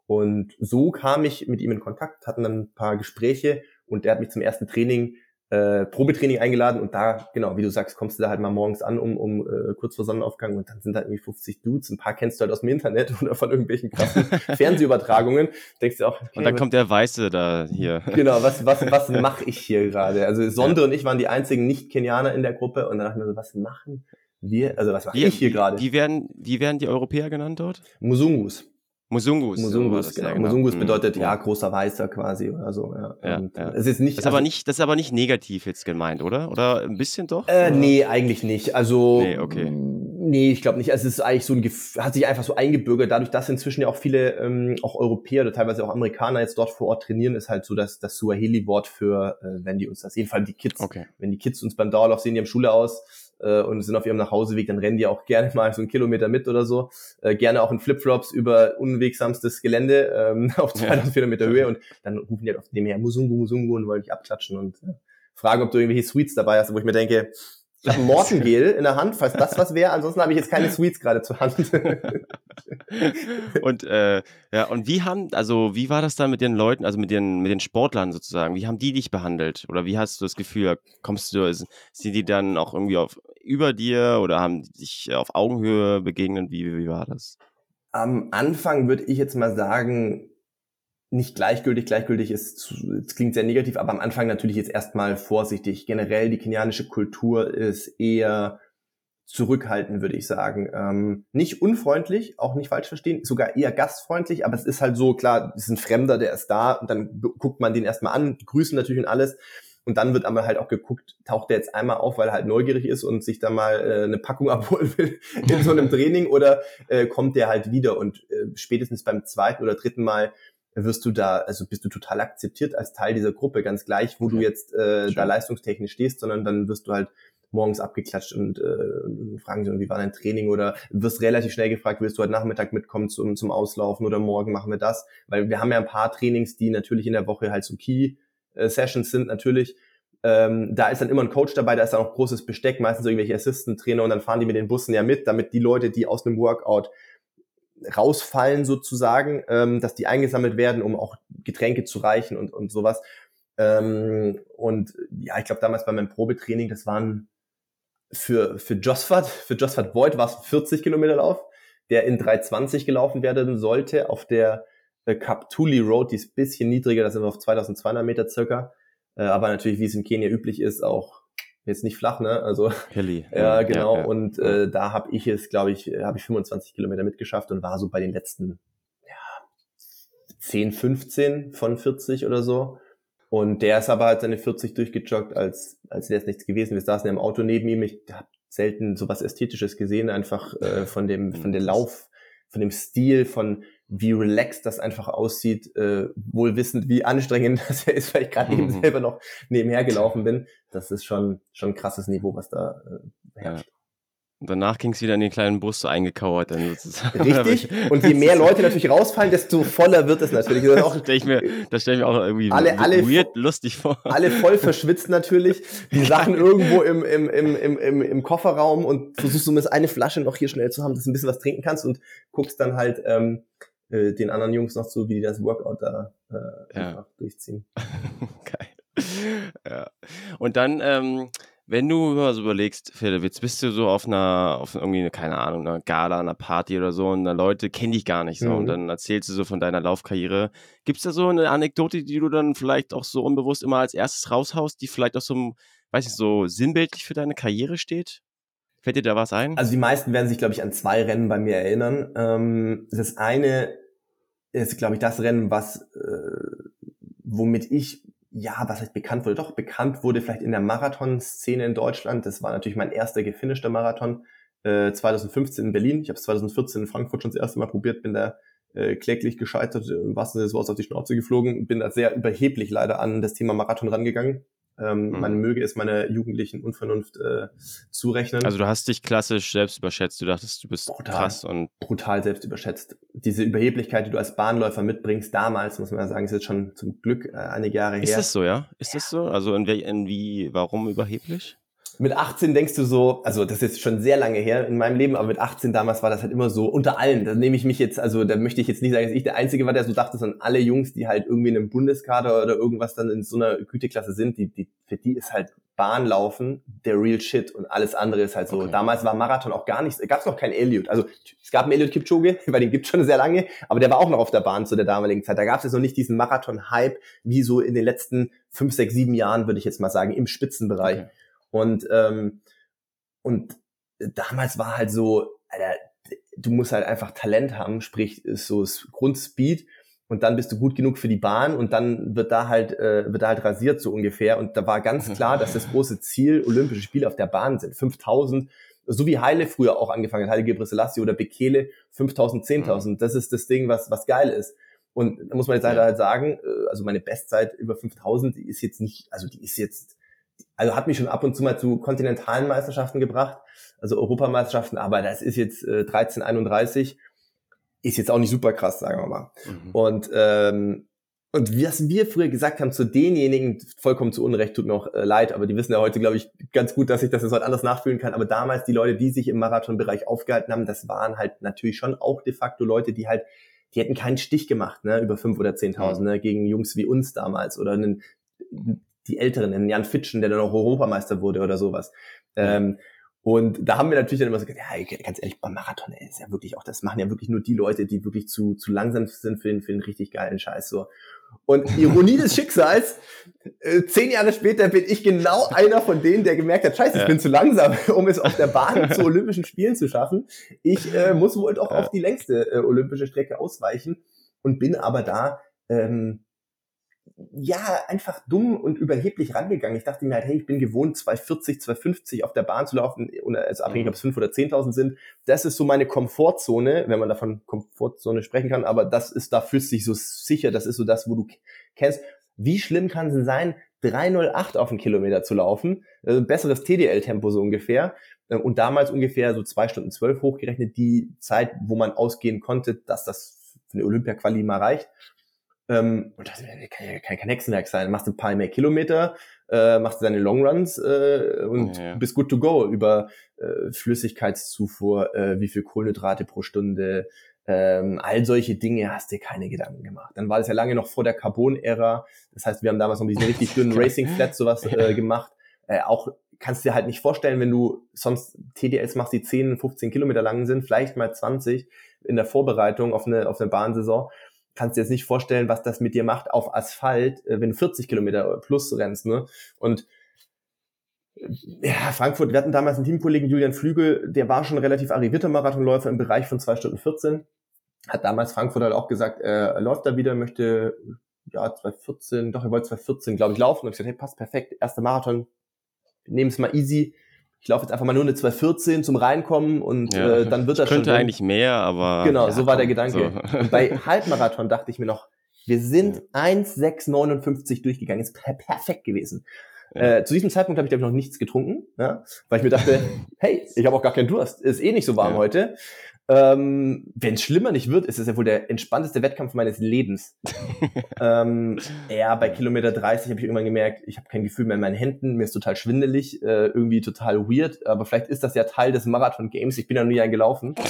Und so kam ich mit ihm in Kontakt, hatten dann ein paar Gespräche und der hat mich zum ersten Training äh, Probetraining eingeladen und da, genau, wie du sagst, kommst du da halt mal morgens an, um, um äh, kurz vor Sonnenaufgang und dann sind da irgendwie 50 Dudes, ein paar kennst du halt aus dem Internet (laughs) oder von irgendwelchen krassen (laughs) Fernsehübertragungen. Denkst du auch, okay, Und dann kommt der Weiße da hier. (laughs) Genau, was, was, was mache ich hier gerade? Also Sonde ja. und ich waren die einzigen Nicht-Kenianer in der Gruppe und dann dachte ich mir so, was machen wir, also was mache ich hier gerade? Wie werden, wie werden die Europäer genannt dort? Musungus. Musungus. Musungus, genau. Ja, genau. Musungus mhm. bedeutet ja großer Weißer quasi oder so. Ja. ja, ja. Es ist nicht. Das ist, also, aber nicht, das ist aber nicht negativ jetzt gemeint, oder? Oder ein bisschen doch? Äh, nee, eigentlich nicht. Also nee, okay. Nee, ich glaube nicht. Also es ist eigentlich so ein hat sich einfach so eingebürgert, dadurch, dass inzwischen ja auch viele ähm, auch Europäer oder teilweise auch Amerikaner jetzt dort vor Ort trainieren, ist halt so dass das Suaheli-Wort für, äh, wenn die uns das, jedenfalls die Kids, okay. wenn die Kids uns beim Dauerlauf sehen, die haben Schule aus, äh, und sind auf ihrem Nachhauseweg, dann rennen die auch (laughs) gerne mal so einen Kilometer mit oder so. Äh, gerne auch in Flipflops über unwegsamstes Gelände ähm, (laughs) auf 2400 Meter Höhe und dann rufen die halt auf dem her Musungu, Musungu und wollen dich abklatschen und äh, fragen, ob du irgendwelche Sweets dabei hast, wo ich mir denke, ich habe Mortengel in der Hand, falls das was wäre. Ansonsten habe ich jetzt keine Sweets gerade zur Hand. und äh, ja, und wie haben, also wie war das dann mit den Leuten, also mit den mit den Sportlern sozusagen? Wie haben die dich behandelt? Oder wie hast du das Gefühl? Kommst du, sind die dann auch irgendwie auf über dir oder haben die dich auf Augenhöhe begegnet? Wie wie war das? Am Anfang würde ich jetzt mal sagen, nicht gleichgültig. Gleichgültig ist, es klingt sehr negativ, aber am Anfang natürlich jetzt erstmal vorsichtig. Generell die kenianische Kultur ist eher zurückhaltend, würde ich sagen. Ähm, nicht unfreundlich, auch nicht falsch verstehen, sogar eher gastfreundlich, aber es ist halt so, klar, es ist ein Fremder, der ist da und dann guckt man den erstmal an, grüßen natürlich und alles. Und dann wird aber halt auch geguckt, taucht der jetzt einmal auf, weil er halt neugierig ist und sich da mal äh, eine Packung (laughs) abholen will in so einem Training oder äh, kommt der halt wieder und äh, spätestens beim zweiten oder dritten Mal wirst du da, also bist du total akzeptiert als Teil dieser Gruppe, ganz gleich, wo okay. du jetzt äh, da leistungstechnisch stehst, sondern dann wirst du halt morgens abgeklatscht und äh, fragen sie, wie war dein Training? Oder wirst relativ schnell gefragt, willst du heute Nachmittag mitkommen zum, zum Auslaufen oder morgen machen wir das, weil wir haben ja ein paar Trainings, die natürlich in der Woche halt so Key-Sessions sind natürlich, ähm, da ist dann immer ein Coach dabei, da ist dann auch großes Besteck, meistens irgendwelche Assistant-Trainer und dann fahren die mit den Bussen ja mit, damit die Leute, die aus einem Workout rausfallen sozusagen, ähm, dass die eingesammelt werden, um auch Getränke zu reichen und, und sowas. Ähm, und ja, ich glaube damals bei meinem Probetraining, das waren für, für Josfat, für Josfat Voigt war es 40 Kilometer Lauf, der in 320 gelaufen werden sollte auf der äh, Kaptuli Road, die ist bisschen niedriger, da sind wir auf 2200 Meter circa. Äh, aber natürlich, wie es in Kenia üblich ist, auch jetzt nicht flach, ne? Also (laughs) Hilly. ja, genau. Ja, ja. Und äh, da habe ich es, glaube ich, habe ich 25 Kilometer mitgeschafft und war so bei den letzten ja, 10, 15 von 40 oder so. Und der ist aber halt seine 40 durchgejoggt, als als wäre es nichts gewesen. Wir saßen ja im Auto neben ihm. Ich habe selten sowas Ästhetisches gesehen, einfach äh, von dem von der Lauf, von dem Stil, von wie relaxed das einfach aussieht, äh, wohl wissend, wie anstrengend (laughs) das ist, weil ich gerade eben mhm. selber noch nebenher gelaufen bin. Das ist schon, schon ein krasses Niveau, was da äh, herrscht. Ja. Und danach ging es wieder in den kleinen Bus so eingekauert dann sozusagen. (laughs) Richtig. (laughs) Und je mehr Leute natürlich rausfallen, desto voller wird es natürlich. Das, das stelle ich mir, das stelle ich mir auch irgendwie alle, alle weird, lustig vor. Alle voll verschwitzt natürlich. Die Sachen irgendwo im, im, im, im, im, Kofferraum und versuchst du eine Flasche noch hier schnell zu haben, dass du ein bisschen was trinken kannst und guckst dann halt ähm, äh, den anderen Jungs noch zu, wie die das Workout da äh, ja. durchziehen. (laughs) Geil. Ja. Und dann, ähm, wenn du so überlegst, Philipp, jetzt bist du so auf einer, auf irgendwie, eine, keine Ahnung, einer Gala, einer Party oder so und da Leute kennen dich gar nicht so mhm. und dann erzählst du so von deiner Laufkarriere. Gibt es da so eine Anekdote, die du dann vielleicht auch so unbewusst immer als erstes raushaust, die vielleicht auch so, weiß ich, so sinnbildlich für deine Karriere steht? Fällt dir da was ein? Also die meisten werden sich, glaube ich, an zwei Rennen bei mir erinnern. Ähm, das eine ist, glaube ich, das Rennen, was äh, womit ich ja, was heißt bekannt wurde? Doch, bekannt wurde vielleicht in der Marathon-Szene in Deutschland. Das war natürlich mein erster gefinischter Marathon äh, 2015 in Berlin. Ich habe es 2014 in Frankfurt schon das erste Mal probiert, bin da äh, kläglich gescheitert, im wahrsten Sinne des Wortes auf die Schnauze geflogen, bin da sehr überheblich leider an das Thema Marathon rangegangen. Ähm, mhm. Man möge es meiner jugendlichen Unvernunft äh, zurechnen. Also du hast dich klassisch selbst überschätzt. Du dachtest, du bist brutal, krass und brutal selbst überschätzt. Diese Überheblichkeit, die du als Bahnläufer mitbringst, damals muss man ja sagen, ist jetzt schon zum Glück äh, einige Jahre her. Ist das so, ja? Ist ja. das so? Also in, in wie, warum überheblich? Mit 18 denkst du so, also das ist schon sehr lange her in meinem Leben, aber mit 18 damals war das halt immer so unter allen. Da nehme ich mich jetzt, also da möchte ich jetzt nicht sagen, dass ich der Einzige war, der so dachte, sondern alle Jungs, die halt irgendwie in einem Bundeskader oder irgendwas dann in so einer Güteklasse sind, die, die, für die ist halt Bahnlaufen der real shit und alles andere ist halt so. Okay. Damals war Marathon auch gar nichts, gab es noch keinen Elliot. Also es gab einen Elliot Kipchoge, (laughs) weil den gibt schon sehr lange, aber der war auch noch auf der Bahn zu der damaligen Zeit. Da gab es jetzt noch nicht diesen Marathon-Hype, wie so in den letzten fünf, sechs, sieben Jahren, würde ich jetzt mal sagen, im Spitzenbereich. Okay. Und, ähm, und damals war halt so, Alter, du musst halt einfach Talent haben, sprich ist so Grundspeed und dann bist du gut genug für die Bahn und dann wird da halt äh, wird da halt rasiert so ungefähr. Und da war ganz klar, dass das große Ziel Olympische Spiele auf der Bahn sind, 5000 so wie Heile früher auch angefangen hat, Heile Gebrselassie oder Bekele 5000, 10.000, mhm. das ist das Ding, was was geil ist. Und da muss man jetzt halt, halt sagen, äh, also meine Bestzeit über 5000, die ist jetzt nicht, also die ist jetzt also hat mich schon ab und zu mal zu kontinentalen Meisterschaften gebracht, also Europameisterschaften, aber das ist jetzt äh, 1331, ist jetzt auch nicht super krass, sagen wir mal. Mhm. Und ähm, und was wir früher gesagt haben zu denjenigen, vollkommen zu Unrecht, tut mir auch äh, leid, aber die wissen ja heute, glaube ich, ganz gut, dass ich das jetzt heute anders nachfühlen kann. Aber damals die Leute, die sich im Marathonbereich aufgehalten haben, das waren halt natürlich schon auch de facto Leute, die halt, die hätten keinen Stich gemacht, ne, über fünf oder zehntausend, ne, gegen Jungs wie uns damals oder einen die Älteren, einen Jan Fitschen, der dann auch Europameister wurde oder sowas. Ja. Ähm, und da haben wir natürlich dann immer so gesagt, ja, ganz ehrlich, beim Marathon ey, ist ja wirklich auch, das machen ja wirklich nur die Leute, die wirklich zu, zu langsam sind für den, für den richtig geilen Scheiß. So. Und Ironie des (laughs) Schicksals, äh, zehn Jahre später bin ich genau einer von denen, der gemerkt hat, scheiße, ich ja. bin zu langsam, (laughs) um es auf der Bahn zu Olympischen Spielen zu schaffen. Ich äh, muss wohl doch ja. auf die längste äh, olympische Strecke ausweichen und bin aber da ähm, ja, einfach dumm und überheblich rangegangen. Ich dachte mir halt, hey, ich bin gewohnt, 240, 250 auf der Bahn zu laufen, also abhängig, mhm. ob es 5 oder 10.000 sind. Das ist so meine Komfortzone, wenn man davon Komfortzone sprechen kann, aber das ist, da fühlst du dich so sicher, das ist so das, wo du kennst. Wie schlimm kann es denn sein, 308 auf einen Kilometer zu laufen? Also besseres TDL-Tempo so ungefähr. Ähm, und damals ungefähr so zwei Stunden zwölf hochgerechnet, die Zeit, wo man ausgehen konnte, dass das für eine Olympia-Quali mal reicht. Ähm, und das kann ja kein, kein Hexenwerk sein. Machst ein paar mehr Kilometer, äh, machst deine Longruns äh, und ja. bist good to go über äh, Flüssigkeitszufuhr, äh, wie viel Kohlenhydrate pro Stunde, ähm, all solche Dinge hast dir keine Gedanken gemacht. Dann war das ja lange noch vor der Carbon-Ära. Das heißt, wir haben damals noch diesen richtig dünnen Racing-Flat sowas äh, gemacht. Äh, auch kannst dir halt nicht vorstellen, wenn du sonst TDLs machst, die 10, 15 Kilometer lang sind, vielleicht mal 20 in der Vorbereitung auf eine, auf eine Bahnsaison kannst dir jetzt nicht vorstellen, was das mit dir macht auf Asphalt, äh, wenn du 40 Kilometer plus rennst. Ne? Und äh, ja, Frankfurt, wir hatten damals einen Teamkollegen, Julian Flügel, der war schon relativ arrivierter Marathonläufer im Bereich von zwei Stunden 14. Hat damals Frankfurt halt auch gesagt, er läuft da wieder, möchte ja 214, doch, er wollte 214, glaube ich, laufen. Und ich gesagt, hey, passt perfekt, erster Marathon, nehmen es mal easy. Ich laufe jetzt einfach mal nur eine 214 zum Reinkommen und ja, äh, dann wird das schon. Könnte eigentlich mehr, aber. Genau, ja, so war der Gedanke. So. Und bei (laughs) Halbmarathon dachte ich mir noch, wir sind 1,659 durchgegangen, ist per perfekt gewesen. Ja. Äh, zu diesem Zeitpunkt habe ich, glaube ich, noch nichts getrunken, ja, weil ich mir dachte, (laughs) hey, ich habe auch gar keinen Durst, ist eh nicht so warm ja. heute. Ähm, Wenn es schlimmer nicht wird, ist es ja wohl der entspannteste Wettkampf meines Lebens. (laughs) ähm, ja, bei Kilometer 30 habe ich irgendwann gemerkt, ich habe kein Gefühl mehr in meinen Händen, mir ist total schwindelig, äh, irgendwie total weird, aber vielleicht ist das ja Teil des Marathon Games, ich bin ja nur ein gelaufen. (laughs)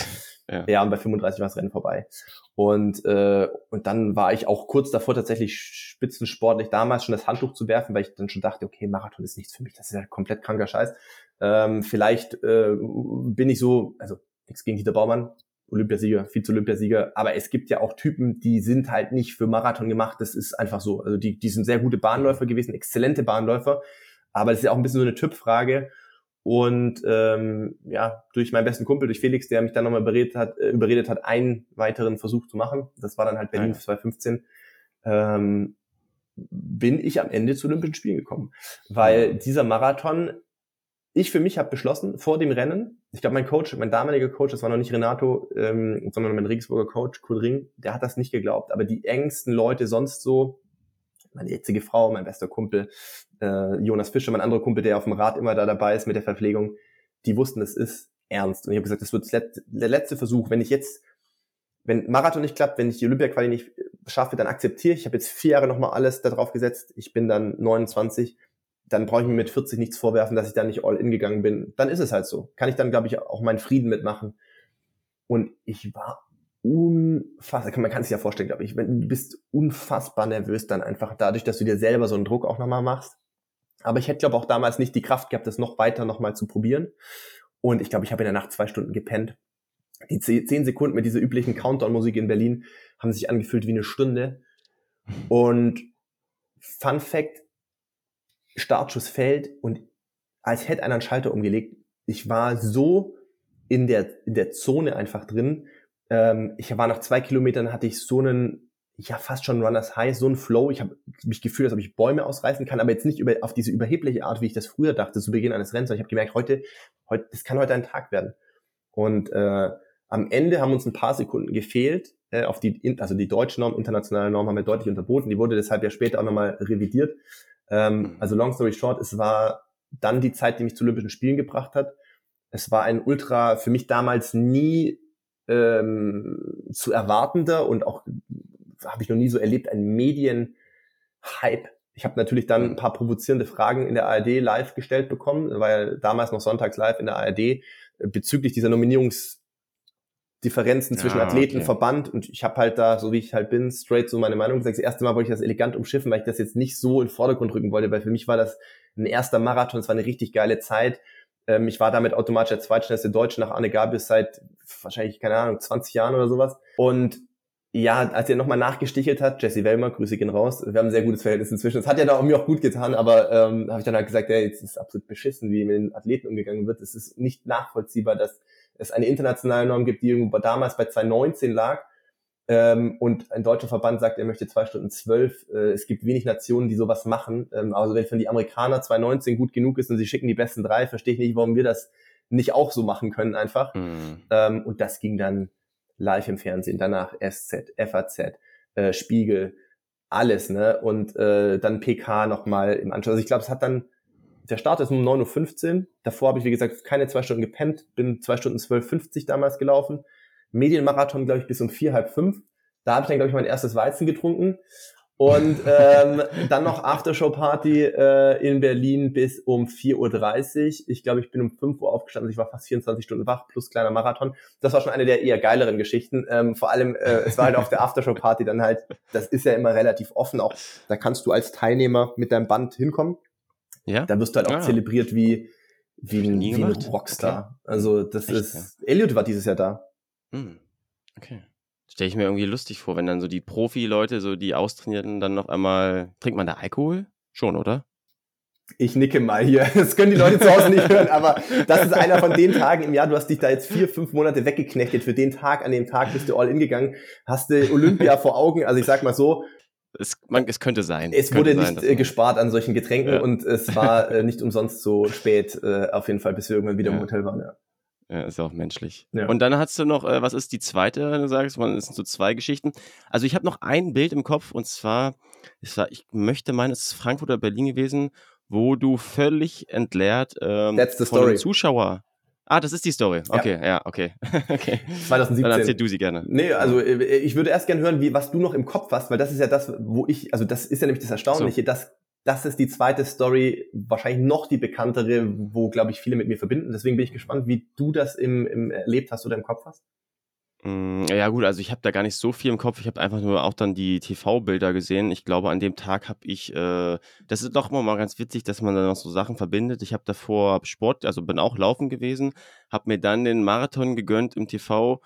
Ja. ja, und bei 35 war das Rennen vorbei. Und, äh, und dann war ich auch kurz davor, tatsächlich spitzensportlich damals schon das Handtuch zu werfen, weil ich dann schon dachte, okay, Marathon ist nichts für mich, das ist ja komplett kranker Scheiß. Ähm, vielleicht äh, bin ich so, also nichts gegen Dieter Baumann, Olympiasieger, Vize-Olympiasieger, aber es gibt ja auch Typen, die sind halt nicht für Marathon gemacht, das ist einfach so. Also die, die sind sehr gute Bahnläufer gewesen, exzellente Bahnläufer, aber das ist ja auch ein bisschen so eine Typfrage. Und ähm, ja, durch meinen besten Kumpel, durch Felix, der mich dann nochmal überredet hat, äh, überredet hat, einen weiteren Versuch zu machen. Das war dann halt Berlin ja. 2015. Ähm, bin ich am Ende zu Olympischen Spielen gekommen. Weil dieser Marathon, ich für mich habe beschlossen, vor dem Rennen, ich glaube, mein Coach, mein damaliger Coach, das war noch nicht Renato, ähm, sondern mein Regensburger Coach, Kurt Ring, der hat das nicht geglaubt. Aber die engsten Leute sonst so, meine jetzige Frau, mein bester Kumpel, äh, Jonas Fischer, mein anderer Kumpel, der auf dem Rad immer da dabei ist mit der Verpflegung, die wussten, es ist ernst. Und ich habe gesagt, das wird der letzte Versuch. Wenn ich jetzt, wenn Marathon nicht klappt, wenn ich die Olympia-Quali nicht schaffe, dann akzeptiere ich. Ich habe jetzt vier Jahre nochmal alles da drauf gesetzt. Ich bin dann 29. Dann brauche ich mir mit 40 nichts vorwerfen, dass ich da nicht all in gegangen bin. Dann ist es halt so. Kann ich dann, glaube ich, auch meinen Frieden mitmachen. Und ich war unfassbar, man kann sich ja vorstellen, glaube ich, wenn du bist unfassbar nervös dann einfach dadurch, dass du dir selber so einen Druck auch nochmal machst. Aber ich hätte, glaube auch damals nicht die Kraft gehabt, das noch weiter nochmal zu probieren. Und ich glaube, ich habe in der Nacht zwei Stunden gepennt. Die zehn Sekunden mit dieser üblichen Countdown-Musik in Berlin haben sich angefühlt wie eine Stunde. Und Fun Fact, Startschuss fällt und als hätte einer einen Schalter umgelegt. Ich war so in der, in der Zone einfach drin, ähm, ich war nach zwei Kilometern, hatte ich so einen, ja fast schon Runners High, so einen Flow. Ich habe mich gefühlt, als ob ich Bäume ausreißen kann, aber jetzt nicht über, auf diese überhebliche Art, wie ich das früher dachte, zu Beginn eines Rennens. Ich habe gemerkt, heute, heute, das kann heute ein Tag werden. Und äh, am Ende haben uns ein paar Sekunden gefehlt. Äh, auf die, also die deutsche Norm, internationale Norm haben wir deutlich unterboten. Die wurde deshalb ja später auch nochmal revidiert. Ähm, mhm. also long story short, es war dann die Zeit, die mich zu Olympischen Spielen gebracht hat. Es war ein Ultra, für mich damals nie ähm, zu erwartender und auch habe ich noch nie so erlebt, ein Medien-Hype. Ich habe natürlich dann ein paar provozierende Fragen in der ARD live gestellt bekommen, weil damals noch sonntags live in der ARD bezüglich dieser Nominierungsdifferenzen zwischen ah, Athleten, okay. Verband und ich habe halt da, so wie ich halt bin, straight so meine Meinung gesagt. Das erste Mal wollte ich das elegant umschiffen, weil ich das jetzt nicht so in den Vordergrund rücken wollte, weil für mich war das ein erster Marathon, es war eine richtig geile Zeit ähm, ich war damit automatisch der zweitschnellste Deutsche nach Arne Gabius seit wahrscheinlich, keine Ahnung, 20 Jahren oder sowas. Und ja, als er nochmal nachgestichelt hat, Jesse Wellmer, Grüße gehen raus, wir haben ein sehr gutes Verhältnis inzwischen. Das hat ja da auch mir auch gut getan, aber ähm, habe ich dann halt gesagt, ja, jetzt ist absolut beschissen, wie mit den Athleten umgegangen wird. Es ist nicht nachvollziehbar, dass es eine internationale Norm gibt, die irgendwo damals bei 2019 lag ähm, und ein deutscher Verband sagt, er möchte zwei Stunden zwölf. Äh, es gibt wenig Nationen, die sowas machen. Ähm, also wenn für die Amerikaner 2019 gut genug ist und sie schicken die besten drei, verstehe ich nicht, warum wir das nicht auch so machen können einfach. Mhm. Ähm, und das ging dann live im Fernsehen. Danach SZ, FAZ, äh, Spiegel, alles. ne Und äh, dann PK nochmal im Anschluss. Also ich glaube, es hat dann der Start ist um 9.15 Uhr. Davor habe ich, wie gesagt, keine zwei Stunden gepennt, bin zwei Stunden 12.50 damals gelaufen. Medienmarathon, glaube ich, bis um vier, halb fünf. Da habe ich dann, glaube ich, mein erstes Weizen getrunken. Und (laughs) ähm, dann noch Aftershow-Party äh, in Berlin bis um 4.30 Uhr. Ich glaube, ich bin um 5 Uhr aufgestanden. Ich war fast 24 Stunden wach, plus kleiner Marathon. Das war schon eine der eher geileren Geschichten. Ähm, vor allem, äh, es war halt auf der Aftershow-Party dann halt, das ist ja immer relativ offen. Auch da kannst du als Teilnehmer mit deinem Band hinkommen. Ja. Da wirst du halt auch ah. zelebriert wie, wie, ein, wie ein Rockstar. Okay. Also das Echt, ist, ja. Elliot war dieses Jahr da. Hm. Okay. Stelle ich mir irgendwie lustig vor, wenn dann so die Profi-Leute, so die Austrainierten, dann noch einmal. Trinkt man da Alkohol? Schon, oder? Ich nicke mal hier. (laughs) Das können die Leute zu Hause nicht hören, aber das ist einer von den (laughs) Tagen im Jahr. Du hast dich da jetzt vier, fünf Monate weggeknechtet. Für den Tag, an dem Tag bist du all in gegangen, hast du Olympia (laughs) vor Augen. Also ich sag mal so, es, man, es könnte sein. Es könnte wurde sein, nicht äh, gespart an solchen Getränken ja. und es war (laughs) äh, nicht umsonst so spät, äh, auf jeden Fall, bis wir irgendwann wieder ja. im Hotel waren. Ja. Ja, ist ja auch menschlich. Ja. Und dann hast du noch, äh, was ist die zweite, wenn du sagst, es sind so zwei Geschichten. Also ich habe noch ein Bild im Kopf und zwar, es war, ich möchte meinen, es ist Frankfurt oder Berlin gewesen, wo du völlig entleert ähm, That's the story. Zuschauer Ah, das ist die Story. Okay, ja, ja okay. (laughs) okay. 2017. Dann erzähl du sie gerne. Nee, also äh, ich würde erst gerne hören, wie, was du noch im Kopf hast, weil das ist ja das, wo ich, also das ist ja nämlich das Erstaunliche, so. dass das ist die zweite Story, wahrscheinlich noch die bekanntere, wo, glaube ich, viele mit mir verbinden. Deswegen bin ich gespannt, wie du das im, im erlebt hast oder im Kopf hast. Mm, ja gut, also ich habe da gar nicht so viel im Kopf. Ich habe einfach nur auch dann die TV-Bilder gesehen. Ich glaube, an dem Tag habe ich, äh, das ist doch immer mal ganz witzig, dass man dann noch so Sachen verbindet. Ich habe davor Sport, also bin auch laufen gewesen, habe mir dann den Marathon gegönnt im TV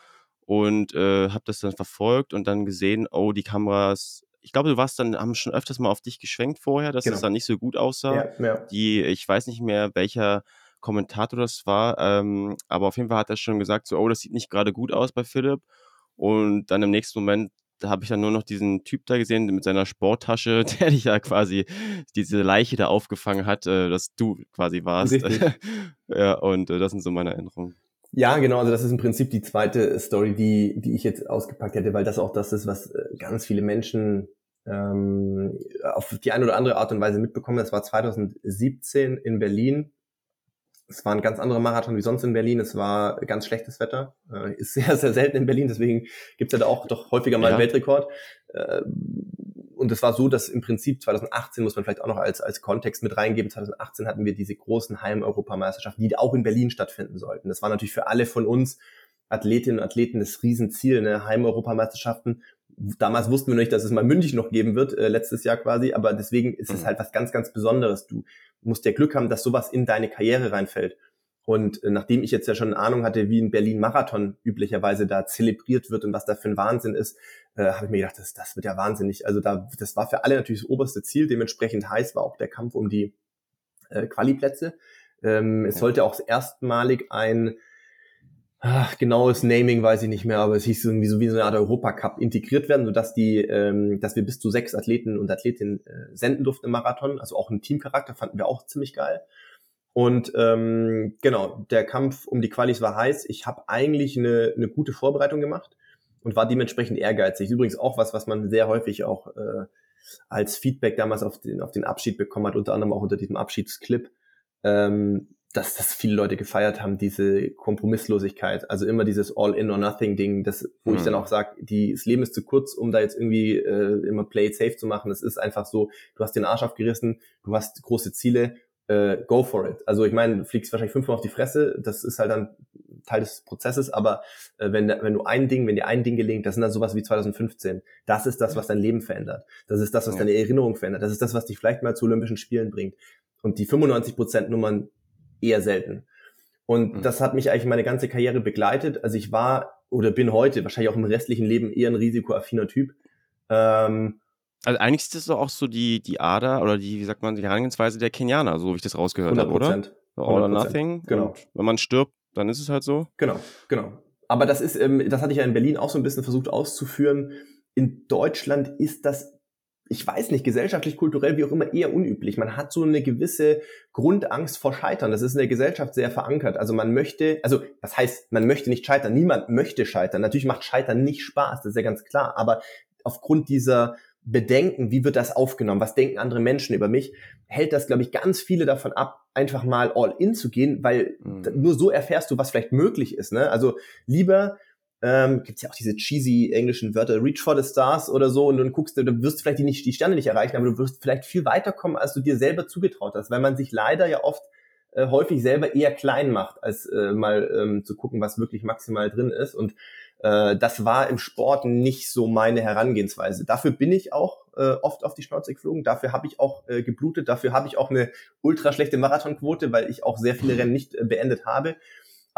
und äh, habe das dann verfolgt und dann gesehen, oh, die Kameras. Ich glaube, du warst dann, haben schon öfters mal auf dich geschwenkt vorher, dass genau. es dann nicht so gut aussah. Ja, ja. Die, ich weiß nicht mehr, welcher Kommentator das war. Ähm, aber auf jeden Fall hat er schon gesagt, so, oh, das sieht nicht gerade gut aus bei Philipp. Und dann im nächsten Moment habe ich dann nur noch diesen Typ da gesehen mit seiner Sporttasche, (laughs) der dich ja quasi diese Leiche da aufgefangen hat, äh, dass du quasi warst. (laughs) ja, und äh, das sind so meine Erinnerungen. Ja, genau, also das ist im Prinzip die zweite Story, die, die ich jetzt ausgepackt hätte, weil das auch das ist, was äh, ganz viele Menschen ähm, auf die eine oder andere Art und Weise mitbekommen. Das war 2017 in Berlin es war ein ganz anderer Marathon wie sonst in Berlin. Es war ganz schlechtes Wetter. Äh, ist (laughs) sehr, sehr selten in Berlin, deswegen gibt es ja da auch doch häufiger mal ja. einen Weltrekord. Äh, und es war so, dass im Prinzip 2018 muss man vielleicht auch noch als, als Kontext mit reingeben. 2018 hatten wir diese großen Heim-Europameisterschaften, die auch in Berlin stattfinden sollten. Das war natürlich für alle von uns Athletinnen und Athleten das Riesenziel, ne? Heim-Europameisterschaften. Damals wussten wir nicht, dass es mal München noch geben wird, äh, letztes Jahr quasi, aber deswegen ist es mhm. halt was ganz, ganz Besonderes. Du musst ja Glück haben, dass sowas in deine Karriere reinfällt. Und äh, nachdem ich jetzt ja schon eine Ahnung hatte, wie ein Berlin-Marathon üblicherweise da zelebriert wird und was da für ein Wahnsinn ist, äh, habe ich mir gedacht, das, das wird ja wahnsinnig. Also da, das war für alle natürlich das oberste Ziel. Dementsprechend heiß war auch der Kampf um die äh, Quali-Plätze. Ähm, es sollte auch erstmalig ein ach, genaues Naming weiß ich nicht mehr, aber es hieß irgendwie so wie so eine Art Europacup integriert werden, sodass die, ähm, dass wir bis zu sechs Athleten und Athletinnen äh, senden durften im Marathon. Also auch ein Teamcharakter fanden wir auch ziemlich geil. Und ähm, genau, der Kampf um die Qualis war heiß. Ich habe eigentlich eine, eine gute Vorbereitung gemacht und war dementsprechend ehrgeizig. Übrigens auch was, was man sehr häufig auch äh, als Feedback damals auf den, auf den Abschied bekommen hat, unter anderem auch unter diesem Abschiedsclip. Ähm, dass das viele Leute gefeiert haben, diese Kompromisslosigkeit, also immer dieses All-in-or-nothing-Ding, das, wo mhm. ich dann auch sage, das Leben ist zu kurz, um da jetzt irgendwie äh, immer Play it safe zu machen. Es ist einfach so, du hast den Arsch aufgerissen, du hast große Ziele, äh, go for it. Also ich meine, du fliegst wahrscheinlich fünfmal auf die Fresse, das ist halt dann Teil des Prozesses, aber äh, wenn, wenn du ein Ding, wenn dir ein Ding gelingt, das sind dann sowas wie 2015. Das ist das, was dein Leben verändert. Das ist das, was deine Erinnerung verändert. Das ist das, was dich vielleicht mal zu Olympischen Spielen bringt. Und die 95% Nummern, eher selten. Und mhm. das hat mich eigentlich meine ganze Karriere begleitet. Also ich war oder bin heute wahrscheinlich auch im restlichen Leben eher ein risikoaffiner Typ. Ähm, also eigentlich ist das doch auch so die, die Ader oder die, wie sagt man, die Herangehensweise der Kenianer, so wie ich das rausgehört habe, oder? All or nothing. Genau. Und wenn man stirbt, dann ist es halt so. Genau, genau. Aber das ist, ähm, das hatte ich ja in Berlin auch so ein bisschen versucht auszuführen. In Deutschland ist das ich weiß nicht, gesellschaftlich, kulturell, wie auch immer, eher unüblich. Man hat so eine gewisse Grundangst vor Scheitern. Das ist in der Gesellschaft sehr verankert. Also man möchte, also was heißt, man möchte nicht scheitern. Niemand möchte scheitern. Natürlich macht Scheitern nicht Spaß, das ist ja ganz klar. Aber aufgrund dieser Bedenken, wie wird das aufgenommen, was denken andere Menschen über mich, hält das, glaube ich, ganz viele davon ab, einfach mal all in zu gehen, weil mhm. nur so erfährst du, was vielleicht möglich ist. Ne? Also lieber ähm, gibt ja auch diese cheesy englischen Wörter, Reach for the Stars oder so, und dann guckst du, du wirst vielleicht die, nicht, die Sterne nicht erreichen, aber du wirst vielleicht viel weiterkommen, als du dir selber zugetraut hast, weil man sich leider ja oft äh, häufig selber eher klein macht, als äh, mal ähm, zu gucken, was wirklich maximal drin ist. Und äh, das war im Sport nicht so meine Herangehensweise. Dafür bin ich auch äh, oft auf die Schnauze geflogen, dafür habe ich auch äh, geblutet, dafür habe ich auch eine ultra schlechte Marathonquote, weil ich auch sehr viele Rennen nicht äh, beendet habe.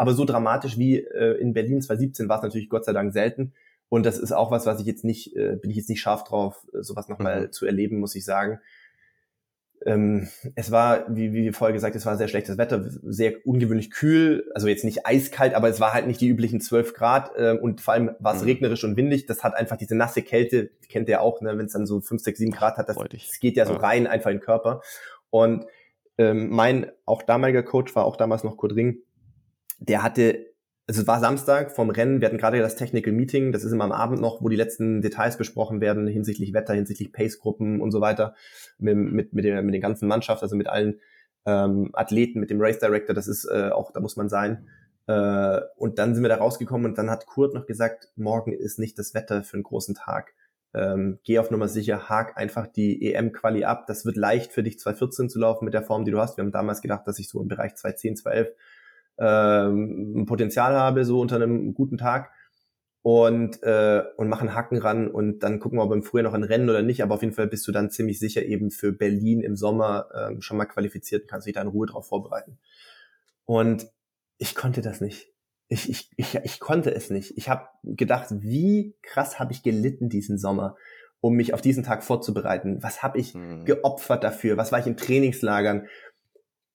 Aber so dramatisch wie äh, in Berlin 2017 war es natürlich Gott sei Dank selten. Und das ist auch was, was ich jetzt nicht, äh, bin ich jetzt nicht scharf drauf, äh, sowas nochmal mhm. zu erleben, muss ich sagen. ähm, es war, wie, wie vorher gesagt, es war sehr schlechtes Wetter, sehr ungewöhnlich kühl, also jetzt nicht eiskalt, aber es war halt nicht die üblichen 12 Grad äh, und vor allem war es mhm. regnerisch und windig. Das hat einfach diese nasse Kälte, kennt ihr auch, ne, wenn es dann so 5, 6, 7 Grad hat, das, das geht ja so rein einfach in den Körper. Und ähm, mein auch damaliger Coach war auch damals noch Kurt Ring, der hatte also es war Samstag vom Rennen, wir hatten gerade das Technical Meeting, das ist immer am Abend noch, wo die letzten Details besprochen werden hinsichtlich Wetter, hinsichtlich Pace-Gruppen und so weiter, mit, mit, mit, der, mit der ganzen Mannschaft, also mit allen ähm, Athleten, mit dem Race Director, das ist äh, auch, da muss man sein. Äh, und dann sind wir da rausgekommen und dann hat Kurt noch gesagt, morgen ist nicht das Wetter für einen großen Tag. Ähm, geh auf Nummer sicher, hak einfach die EM-Quali ab. Das wird leicht für dich 2.14 zu laufen mit der Form, die du hast. Wir haben damals gedacht, dass ich so im Bereich 2.10, 2.11 ähm, Potenzial habe, so unter einem guten Tag und, äh, und machen Hacken ran und dann gucken wir, ob im Frühjahr noch ein Rennen oder nicht, aber auf jeden Fall bist du dann ziemlich sicher eben für Berlin im Sommer ähm, schon mal qualifiziert und kannst dich da in Ruhe drauf vorbereiten. Und ich konnte das nicht. Ich, ich, ich, ich konnte es nicht. Ich habe gedacht, wie krass habe ich gelitten diesen Sommer, um mich auf diesen Tag vorzubereiten. Was habe ich mhm. geopfert dafür? Was war ich in Trainingslagern?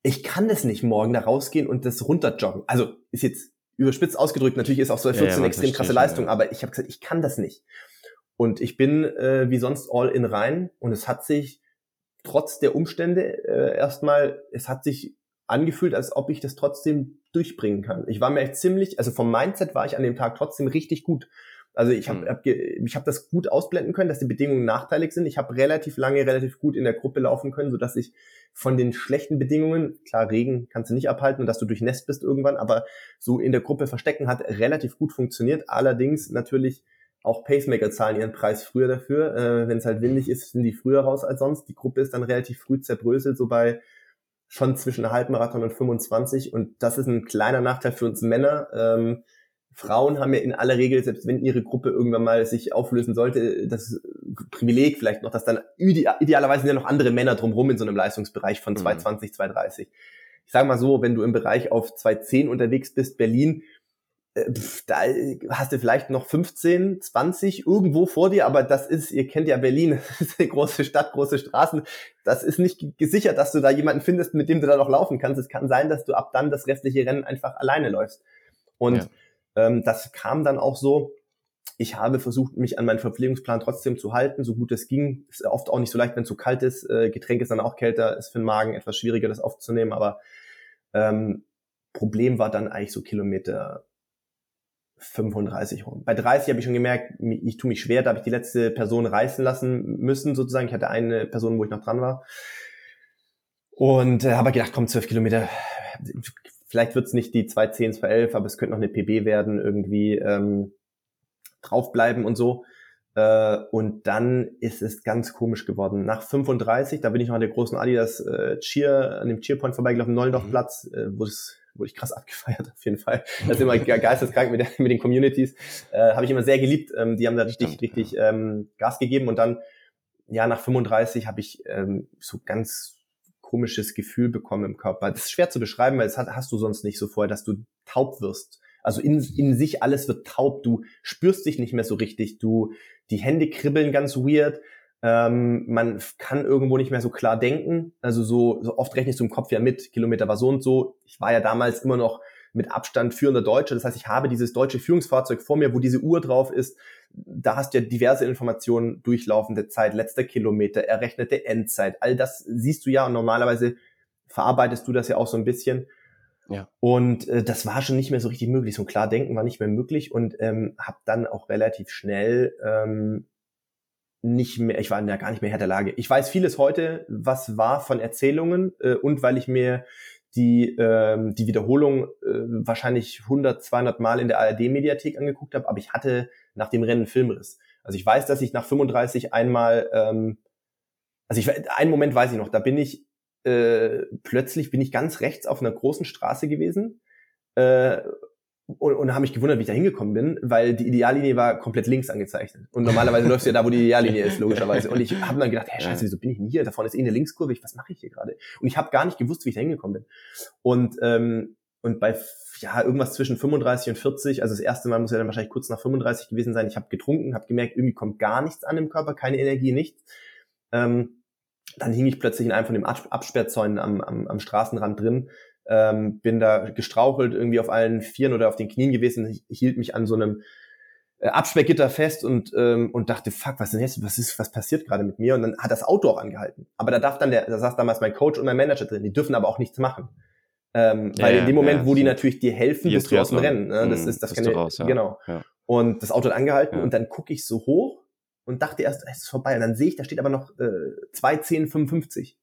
Ich kann das nicht morgen da rausgehen und das runterjoggen. Also ist jetzt überspitzt ausgedrückt, natürlich ist auch so 14 ja, ja, eine extrem krasse Leistung, ja. aber ich habe gesagt, ich kann das nicht. Und ich bin äh, wie sonst all in rein und es hat sich trotz der Umstände äh, erstmal, es hat sich angefühlt, als ob ich das trotzdem durchbringen kann. Ich war mir echt ziemlich, also vom Mindset war ich an dem Tag trotzdem richtig gut. Also ich habe hm. hab, ich hab das gut ausblenden können, dass die Bedingungen nachteilig sind. Ich habe relativ lange, relativ gut in der Gruppe laufen können, so dass ich von den schlechten Bedingungen, klar Regen kannst du nicht abhalten und dass du durchnässt bist irgendwann, aber so in der Gruppe verstecken hat relativ gut funktioniert. Allerdings natürlich auch Pacemaker zahlen ihren Preis früher dafür. Äh, Wenn es halt windig ist, sind die früher raus als sonst. Die Gruppe ist dann relativ früh zerbröselt, so bei schon zwischen Halbmarathon und 25 und das ist ein kleiner Nachteil für uns Männer. Ähm, Frauen haben ja in aller Regel, selbst wenn ihre Gruppe irgendwann mal sich auflösen sollte, das Privileg vielleicht noch, dass dann idealerweise sind ja noch andere Männer drumherum in so einem Leistungsbereich von 220, mhm. 230. Ich sage mal so, wenn du im Bereich auf 210 unterwegs bist, Berlin, äh, da hast du vielleicht noch 15, 20 irgendwo vor dir, aber das ist, ihr kennt ja Berlin, (laughs) das ist eine große Stadt, große Straßen. Das ist nicht gesichert, dass du da jemanden findest, mit dem du da noch laufen kannst. Es kann sein, dass du ab dann das restliche Rennen einfach alleine läufst. Und ja ähm, das kam dann auch so. Ich habe versucht, mich an meinen Verpflegungsplan trotzdem zu halten, so gut es ging. Ist oft auch nicht so leicht, wenn es zu kalt ist. Äh, Getränk ist dann auch kälter, ist für den Magen etwas schwieriger, das aufzunehmen. Aber ähm, Problem war dann eigentlich so Kilometer 35 rum. Bei 30 habe ich schon gemerkt, ich tue mich schwer, da habe ich die letzte Person reißen lassen müssen, sozusagen. Ich hatte eine Person, wo ich noch dran war. Und äh, habe gedacht, komm, 12 Kilometer, vielleicht wird es nicht die 210, 211, aber es könnte noch eine PB werden, irgendwie ähm, draufbleiben und so. Äh, und dann ist es ganz komisch geworden. Nach 35, da bin ich noch an der großen Adidas äh, Cheer, an dem Cheerpoint vorbeigelaufen, Nollendorfplatz, mhm. äh, wo es wurde ich krass (laughs) abgefeiert auf jeden Fall. (laughs) Das ist immer geisteskrank mit, der, mit den Communities. Äh, Habe ich immer sehr geliebt. Ähm, die haben da richtig, Stimmt, richtig ja. ähm, Gas gegeben. Und dann, ja, nach 35 habe ich ähm, so ganz komisches Gefühl bekommen im Körper. Das ist schwer zu beschreiben, weil das hast du sonst nicht so vorher, dass du taub wirst. Also in, in sich alles wird taub. Du spürst dich nicht mehr so richtig. Du, die Hände kribbeln ganz weird. Ähm, man kann irgendwo nicht mehr so klar denken. Also so, so oft rechnest du im Kopf ja mit, Kilometer war so und so. Ich war ja damals immer noch mit Abstand führender Deutsche. Das heißt, ich habe dieses deutsche Führungsfahrzeug vor mir, wo diese Uhr drauf ist. Da hast du ja diverse Informationen, durchlaufende Zeit, letzter Kilometer, errechnete Endzeit. All das siehst du ja und normalerweise verarbeitest du das ja auch so ein bisschen. Ja. Und äh, das war schon nicht mehr so richtig möglich. So ein klar denken war nicht mehr möglich und ähm, habe dann auch relativ schnell ähm, nicht mehr, ich war ja gar nicht mehr Herr der Lage. Ich weiß vieles heute, was war von Erzählungen äh, und weil ich mir die ähm, die Wiederholung äh, wahrscheinlich 100, 200 Mal in der ARD-Mediathek angeguckt habe, aber ich hatte nach dem Rennen Filmriss. Also ich weiß, dass ich nach 35 einmal, ähm, also ich einen Moment weiß ich noch, da bin ich äh, plötzlich bin ich ganz rechts auf einer großen Straße gewesen äh, und, und habe mich gewundert, wie ich da hingekommen bin, weil die Ideallinie war komplett links angezeichnet. Und normalerweise (laughs) läufst du ja da, wo die Ideallinie ist, logischerweise. Und ich (laughs) habe dann gedacht, hey, scheiße, wieso bin ich denn hier? Da vorne ist eh eine Linkskurve, ich, was mache ich hier gerade? Und ich habe gar nicht gewusst, wie ich da hingekommen bin. Und, ähm, und bei ja, irgendwas zwischen 35 und 40, also das erste Mal muss ja dann wahrscheinlich kurz nach 35 gewesen sein. Ich habe getrunken, habe gemerkt, irgendwie kommt gar nichts an im Körper, keine Energie, nichts. Ähm, dann hing ich plötzlich in einem von den Absperrzäunen am, am, am Straßenrand drin, ähm, bin da gestrauchelt, irgendwie auf allen Vieren oder auf den Knien gewesen, hielt mich an so einem äh, Absperrgitter fest und ähm, und dachte, fuck, was denn jetzt, was ist, was passiert gerade mit mir? Und dann hat das Auto auch angehalten. Aber da darf dann der, da saß damals mein Coach und mein Manager drin, die dürfen aber auch nichts machen. Ähm, ja, weil in dem Moment, ja, wo die natürlich dir helfen, bist du aus dem Rennen. Ne? Das mhm, ist das kann raus, ja. genau. Und das Auto hat angehalten und dann gucke ich so hoch und dachte erst, es ist vorbei. Und dann sehe ich, da steht aber noch äh, 2,10,55.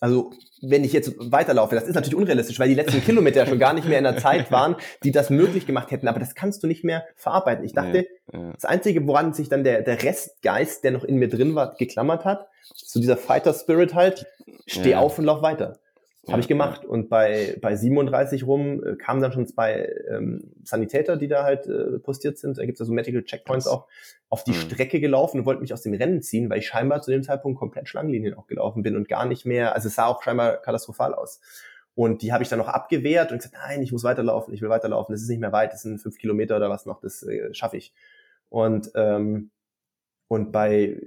Also wenn ich jetzt weiterlaufe, das ist natürlich unrealistisch, weil die letzten (laughs) Kilometer schon gar nicht mehr in der Zeit waren, die das möglich gemacht hätten. Aber das kannst du nicht mehr verarbeiten. Ich dachte, ja, ja. das Einzige, woran sich dann der, der Restgeist, der noch in mir drin war, geklammert hat, so dieser Fighter Spirit halt, steh ja. auf und lauf weiter. Habe ich gemacht. Und bei, bei 37 rum äh, kamen dann schon zwei ähm, Sanitäter, die da halt äh, postiert sind. Da gibt es also Medical Checkpoints auch auf die mhm. Strecke gelaufen und wollten mich aus dem Rennen ziehen, weil ich scheinbar zu dem Zeitpunkt komplett Schlangenlinien auch gelaufen bin und gar nicht mehr, also es sah auch scheinbar katastrophal aus. Und die habe ich dann noch abgewehrt und gesagt, nein, ich muss weiterlaufen, ich will weiterlaufen, das ist nicht mehr weit, das sind fünf Kilometer oder was noch, das äh, schaffe ich. Und, ähm, und bei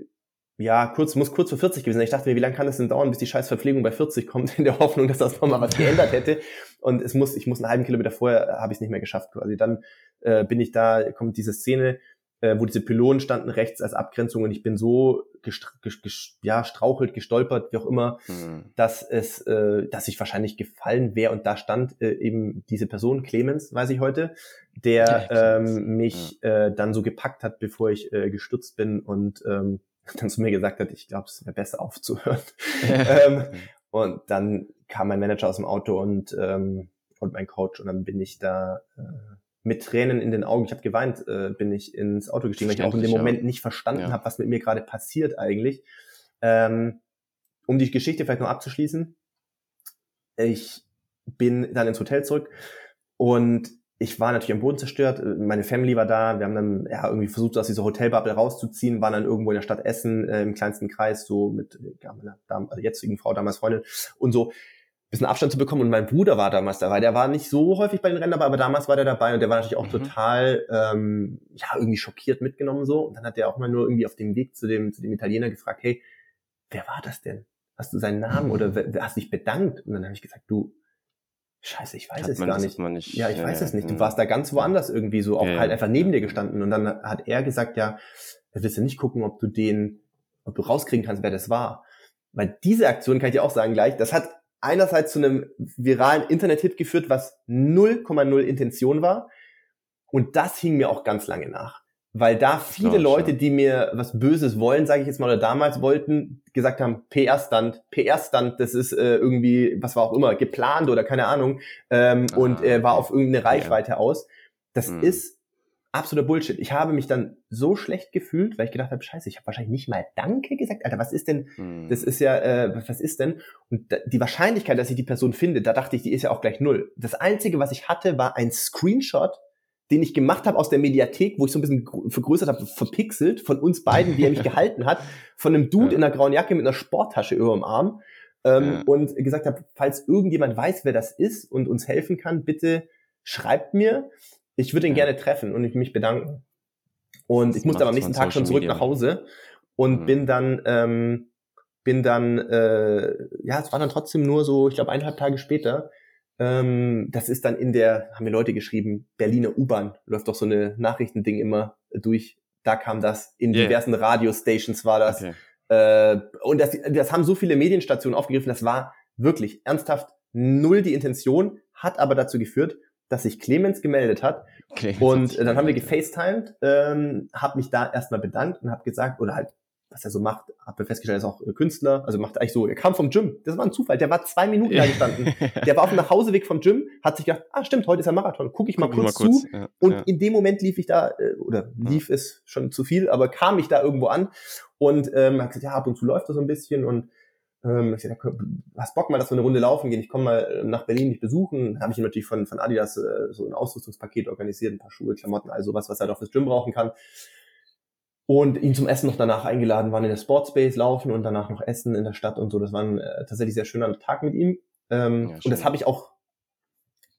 ja, kurz, muss kurz vor 40 gewesen sein. Ich dachte mir, wie lange kann es denn dauern, bis die scheiß Verpflegung bei 40 kommt, (laughs) in der Hoffnung, dass das nochmal was geändert hätte. Und es muss, ich muss einen halben Kilometer vorher, äh, habe ich es nicht mehr geschafft quasi. Dann äh, bin ich da, kommt diese Szene, äh, wo diese Pylonen standen rechts als Abgrenzung und ich bin so gestra ges ja, strauchelt, gestolpert, wie auch immer, mhm. dass es, äh, dass ich wahrscheinlich gefallen wäre und da stand äh, eben diese Person, Clemens, weiß ich heute, der ähm, mich ja. äh, dann so gepackt hat, bevor ich äh, gestürzt bin und ähm, (laughs) dann zu mir gesagt hat, ich glaube, es wäre besser aufzuhören. (laughs) ähm, und dann kam mein Manager aus dem Auto und, ähm, und mein Coach und dann bin ich da äh, mit Tränen in den Augen, ich habe geweint, äh, bin ich ins Auto gestiegen, weil ich auch in dem Moment nicht verstanden ja. habe, was mit mir gerade passiert eigentlich. Ähm, um die Geschichte vielleicht noch abzuschließen, ich bin dann ins Hotel zurück und ich war natürlich am Boden zerstört, meine Family war da, wir haben dann ja irgendwie versucht, aus dieser Hotelbubble rauszuziehen, waren dann irgendwo in der Stadt Essen, äh, im kleinsten Kreis, so mit ja, meiner Dam also jetzigen Frau, damals Freundin und so bisschen Abstand zu bekommen und mein Bruder war damals dabei, der war nicht so häufig bei den Rennen dabei, aber damals war der dabei und der war natürlich auch mhm. total ähm, ja irgendwie schockiert mitgenommen so und dann hat der auch mal nur irgendwie auf dem Weg zu dem zu dem Italiener gefragt, hey, wer war das denn? Hast du seinen Namen oder hast dich bedankt? Und dann habe ich gesagt, du Scheiße, ich weiß hat es gar nicht. nicht. Ja, ich ja, weiß es nicht. Du warst da ganz woanders irgendwie so, auch halt einfach neben dir gestanden. Und dann hat er gesagt, ja, willst du nicht gucken, ob du den, ob du rauskriegen kannst, wer das war. Weil diese Aktion, kann ich dir auch sagen gleich, das hat einerseits zu einem viralen Internet-Hit geführt, was 0,0 Intention war. Und das hing mir auch ganz lange nach weil da viele Klar, Leute, die mir was Böses wollen, sage ich jetzt mal, oder damals wollten, gesagt haben, PR-Stand, PR-Stand, das ist äh, irgendwie, was war auch immer, geplant oder keine Ahnung, ähm, ah, und äh, war auf irgendeine Reichweite ja. aus. Das mhm. ist absoluter Bullshit. Ich habe mich dann so schlecht gefühlt, weil ich gedacht habe, scheiße, ich habe wahrscheinlich nicht mal Danke gesagt. Alter, was ist denn, mhm. das ist ja, äh, was ist denn? Und da, die Wahrscheinlichkeit, dass ich die Person finde, da dachte ich, die ist ja auch gleich null. Das Einzige, was ich hatte, war ein Screenshot den ich gemacht habe aus der Mediathek, wo ich so ein bisschen vergrößert habe, verpixelt von uns beiden, wie er mich (laughs) gehalten hat, von einem Dude ja. in einer grauen Jacke mit einer Sporttasche über dem Arm ähm, ja. und gesagt habe, falls irgendjemand weiß, wer das ist und uns helfen kann, bitte schreibt mir. Ich würde ihn ja. gerne treffen und mich bedanken. Und das ich musste aber am nächsten Tag schon zurück Media. nach Hause und mhm. bin dann ähm, bin dann äh, ja, es war dann trotzdem nur so, ich glaube eineinhalb Tage später ähm, das ist dann in der, haben mir Leute geschrieben, Berliner U-Bahn, läuft doch so eine Nachrichtending immer durch. Da kam das, in yeah. diversen Radiostations war das. Okay. Äh, und das, das haben so viele Medienstationen aufgegriffen, das war wirklich ernsthaft null die Intention, hat aber dazu geführt, dass sich Clemens gemeldet hat. Clemens und dann haben wir gefacetimed, ähm, habe mich da erstmal bedankt und habe gesagt, oder halt was er so macht, habe festgestellt, er ist auch äh, Künstler, also macht eigentlich so, er kam vom Gym, das war ein Zufall, der war zwei Minuten da gestanden, (laughs) der war auf dem Nachhauseweg vom Gym, hat sich gedacht, ah stimmt, heute ist ein Marathon, gucke ich mal Guck kurz, mal kurz zu. ja, und ja. in dem Moment lief ich da, äh, oder lief ja. es schon zu viel, aber kam ich da irgendwo an und ähm, hat gesagt, ja, ab und zu läuft das so ein bisschen und ähm, ich gesagt, hast Bock mal, dass wir eine Runde laufen gehen, ich komme mal äh, nach Berlin dich besuchen, habe ich ihm natürlich von, von Adidas äh, so ein Ausrüstungspaket organisiert, ein paar Schuhe, Klamotten, also was, was er doch fürs Gym brauchen kann und ihn zum Essen noch danach eingeladen, waren in der Sportspace laufen und danach noch essen in der Stadt und so. Das war ein äh, tatsächlich sehr schöner Tag mit ihm. Ähm, ja, und das habe ich auch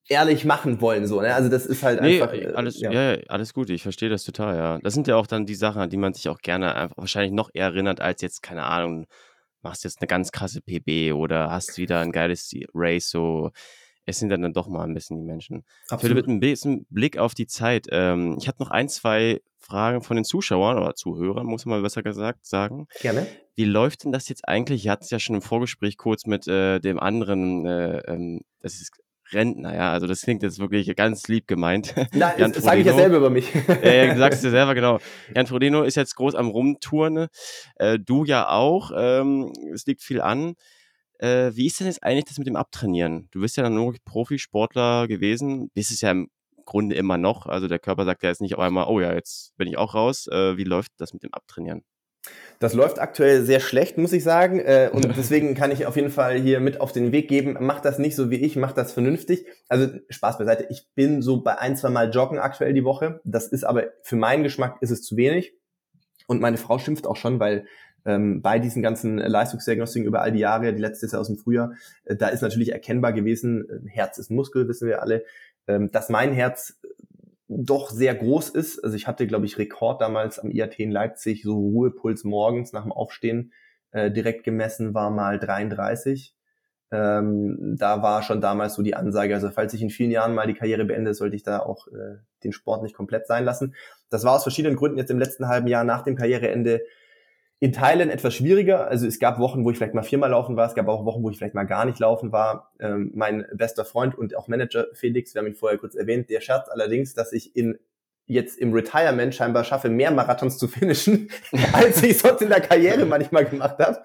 ehrlich machen wollen, so, ne? Also das ist halt nee, einfach. Äh, alles, ja. ja. alles gut, ich verstehe das total, ja. Das sind ja auch dann die Sachen, an die man sich auch gerne einfach wahrscheinlich noch eher erinnert, als jetzt, keine Ahnung, machst jetzt eine ganz krasse PB oder hast wieder ein geiles Race, so es sind dann, doch mal ein bisschen die Menschen. Absolut. Philipp, mit ein bisschen Blick auf die Zeit. Ähm, ich habe noch ein, zwei Fragen von den Zuschauern oder Zuhörern, muss man besser gesagt sagen. Gerne. Wie läuft denn das jetzt eigentlich? Ich hatte es ja schon im Vorgespräch kurz mit äh, dem anderen, äh, ähm, das ist Rentner, ja. Also das klingt jetzt wirklich ganz lieb gemeint. (laughs) Nein, das sage ich ja selber über mich. ja, du sagst es ja (laughs) selber, genau. Jan Frodeno ist jetzt groß am Rumtouren. Äh, du ja auch. Ähm, es liegt viel an. Äh, wie ist denn jetzt eigentlich das mit dem Abtrainieren? Du bist ja dann nur Profisportler gewesen, bist es ja im Grunde immer noch. Also der Körper sagt ja jetzt nicht auf einmal, oh ja, jetzt bin ich auch raus. Äh, wie läuft das mit dem Abtrainieren? Das läuft aktuell sehr schlecht, muss ich sagen. Äh, und (laughs) deswegen kann ich auf jeden Fall hier mit auf den Weg geben. Mach das nicht so wie ich, mach das vernünftig. Also Spaß beiseite. Ich bin so bei ein, zwei Mal joggen aktuell die Woche. Das ist aber für meinen Geschmack ist es zu wenig. Und meine Frau schimpft auch schon, weil ähm, bei diesen ganzen Leistungsdiagnostiken über all die Jahre, die letzte ist ja aus dem Frühjahr, äh, da ist natürlich erkennbar gewesen, äh, Herz ist Muskel, wissen wir alle, ähm, dass mein Herz doch sehr groß ist. Also ich hatte, glaube ich, Rekord damals am IAT in Leipzig, so Ruhepuls morgens nach dem Aufstehen äh, direkt gemessen war mal 33. Ähm, da war schon damals so die Ansage, also falls ich in vielen Jahren mal die Karriere beende, sollte ich da auch äh, den Sport nicht komplett sein lassen. Das war aus verschiedenen Gründen jetzt im letzten halben Jahr nach dem Karriereende in Teilen etwas schwieriger. Also es gab Wochen, wo ich vielleicht mal viermal laufen war. Es gab auch Wochen, wo ich vielleicht mal gar nicht laufen war. Ähm, mein bester Freund und auch Manager Felix, wir haben ihn vorher kurz erwähnt, der scherzt allerdings, dass ich in jetzt im Retirement scheinbar schaffe, mehr Marathons zu finishen, (laughs) als ich sonst in der Karriere (laughs) manchmal gemacht habe.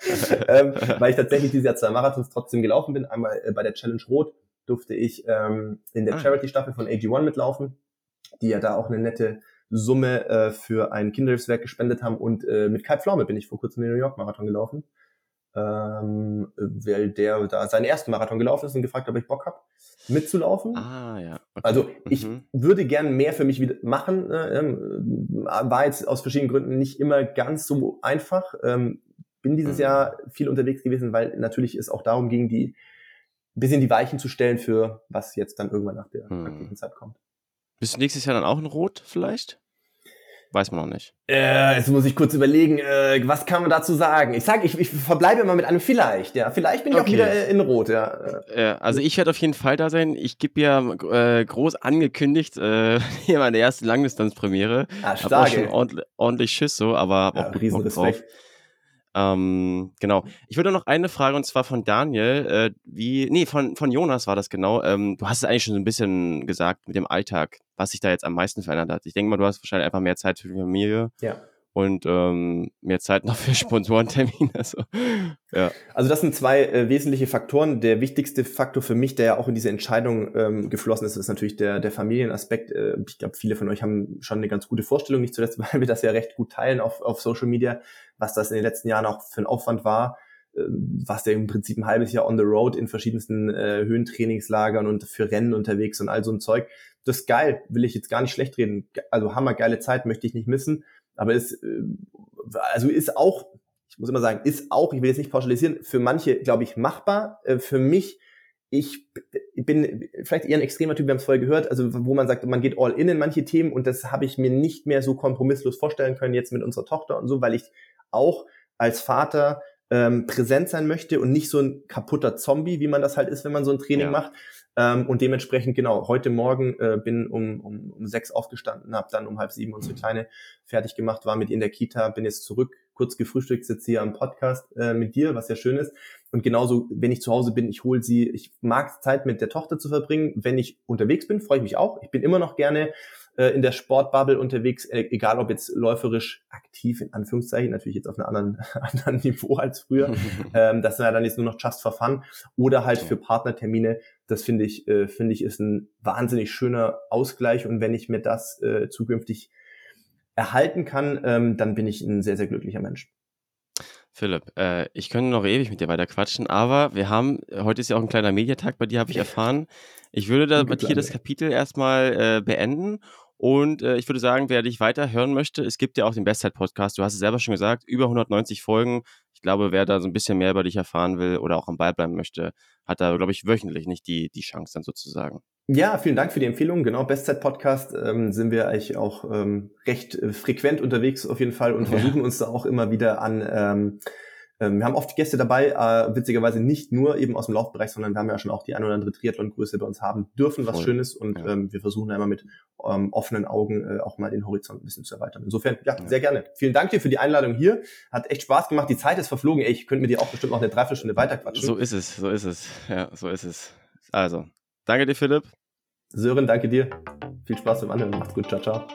ähm, weil ich tatsächlich dieses Jahr zwei Marathons trotzdem gelaufen bin. Einmal äh, bei der Challenge Rot durfte ich ähm, in der ah. Charity-Staffel von AG1 mitlaufen, die ja da auch eine nette Summe äh, für ein Kinderhilfswerk gespendet haben. Und äh, mit Kai Pflaume bin ich vor kurzem den New York Marathon gelaufen, ähm, weil der da seinen ersten Marathon gelaufen ist und gefragt, ob ich Bock habe, mitzulaufen. Ah, ja. Okay. Also ich mhm. würde gern mehr für mich wieder machen. Äh, ähm, war jetzt aus verschiedenen Gründen nicht immer ganz so einfach. Ähm, bin dieses mhm. Jahr viel unterwegs gewesen, weil natürlich es auch darum ging, die bisschen die Weichen zu stellen für was jetzt dann irgendwann nach der mhm. aktiven Zeit kommt. Bist du nächstes Jahr dann auch in Rot vielleicht? Weiß man noch nicht. Äh, jetzt muss ich kurz überlegen, äh, was kann man dazu sagen? Ich sage, ich, ich verbleibe immer mit einem vielleicht, ja. Vielleicht bin ich okay. auch wieder äh, in Rot, ja. ja also ich werde auf jeden Fall da sein. Ich gebe ja äh, groß angekündigt, äh, (laughs) hier meine erste Langdistanzpremiere. Ah, stark. Hab auch schon ordentlich, ordentlich Schiss so, aber ja, auch Riesenrespekt. Drauf. Ähm, genau. Ich würde noch eine Frage und zwar von Daniel, äh, wie, nee, von, von Jonas war das genau. Ähm, du hast es eigentlich schon so ein bisschen gesagt mit dem Alltag, was sich da jetzt am meisten verändert hat. Ich denke mal, du hast wahrscheinlich einfach mehr Zeit für die Familie. Ja und ähm, mehr Zeit noch für (laughs) Sponsorentermine. Also, ja. also das sind zwei äh, wesentliche Faktoren. Der wichtigste Faktor für mich, der ja auch in diese Entscheidung ähm, geflossen ist, ist natürlich der, der Familienaspekt. Äh, ich glaube, viele von euch haben schon eine ganz gute Vorstellung, nicht zuletzt, (laughs) weil wir das ja recht gut teilen auf, auf Social Media, was das in den letzten Jahren auch für ein Aufwand war äh, was der im Prinzip ein halbes Jahr on the road in verschiedensten äh, Höhentrainingslagern und für Rennen unterwegs und all so ein Zeug. Das ist geil, will ich jetzt gar nicht schlecht reden. Also hammergeile Zeit möchte ich nicht missen. Aber es, äh, also ist auch, ich muss immer sagen, ist auch, ich will jetzt nicht pauschalisieren, für manche, glaube ich, machbar. Äh, für mich, ich bin vielleicht eher ein extremer Typ, wir haben es vorher gehört, also wo man sagt, man geht all in in manche Themen und das habe ich mir nicht mehr so kompromisslos vorstellen können jetzt mit unserer Tochter und so, weil ich auch als Vater ähm, präsent sein möchte und nicht so ein kaputter Zombie, wie man das halt ist, wenn man so ein Training ja. macht. Ähm, und dementsprechend, genau, heute Morgen äh, bin um, um, um sechs aufgestanden, habe dann um halb sieben unsere Kleine fertig gemacht, war mit ihr in der Kita, bin jetzt zurück, kurz gefrühstückt, sitze hier am Podcast äh, mit dir, was ja schön ist. Und genauso, wenn ich zu Hause bin, ich hole sie, ich mag Zeit mit der Tochter zu verbringen. Wenn ich unterwegs bin, freue ich mich auch. Ich bin immer noch gerne äh, in der Sportbubble unterwegs, äh, egal ob jetzt läuferisch aktiv, in Anführungszeichen, natürlich jetzt auf einem anderen, (laughs) anderen Niveau als früher. (laughs) ähm, das ist ja dann jetzt nur noch just for fun. Oder halt für Partnertermine. Das finde ich, äh, finde ich, ist ein wahnsinnig schöner Ausgleich. Und wenn ich mir das äh, zukünftig erhalten kann, ähm, dann bin ich ein sehr, sehr glücklicher Mensch. Philipp, äh, ich könnte noch ewig mit dir weiter quatschen, aber wir haben, heute ist ja auch ein kleiner Mediatag bei dir, habe ich (laughs) erfahren. Ich würde da hier das Kapitel erstmal äh, beenden und äh, ich würde sagen, wer dich weiter hören möchte, es gibt ja auch den Bestzeit-Podcast. Du hast es selber schon gesagt, über 190 Folgen. Ich glaube, wer da so ein bisschen mehr über dich erfahren will oder auch am Ball bleiben möchte, hat da, glaube ich, wöchentlich nicht die, die Chance dann sozusagen. Ja, vielen Dank für die Empfehlung. Genau, Bestzeit-Podcast ähm, sind wir eigentlich auch ähm, recht äh, frequent unterwegs auf jeden Fall und versuchen ja. uns da auch immer wieder an ähm, Ähm, wir haben oft Gäste dabei, äh, witzigerweise nicht nur eben aus dem Laufbereich, sondern wir haben ja schon auch die ein oder andere Triathlon-Größe bei uns haben dürfen, was Voll. schön ist. Und ja. ähm, wir versuchen einmal mit ähm, offenen Augen äh, auch mal den Horizont ein bisschen zu erweitern. Insofern, ja, ja, sehr gerne. Vielen Dank dir für die Einladung hier. Hat echt Spaß gemacht. Die Zeit ist verflogen. Ey, ich könnte mit dir auch bestimmt noch eine Dreiviertelstunde weiterquatschen. So ist es, so ist es. Ja, so ist es. Also, danke dir, Philipp. Sören, danke dir. Viel Spaß beim Anhören. Macht's gut. Ciao, ciao.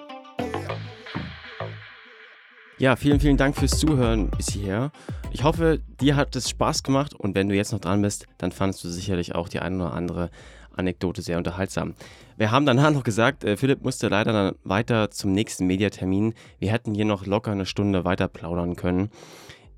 Ja, vielen, vielen Dank fürs Zuhören bis hierher. Ich hoffe, dir hat es Spaß gemacht und wenn du jetzt noch dran bist, dann fandest du sicherlich auch die eine oder andere Anekdote sehr unterhaltsam. Wir haben danach noch gesagt, äh, Philipp musste leider dann weiter zum nächsten Mediatermin. Wir hätten hier noch locker eine Stunde weiter plaudern können.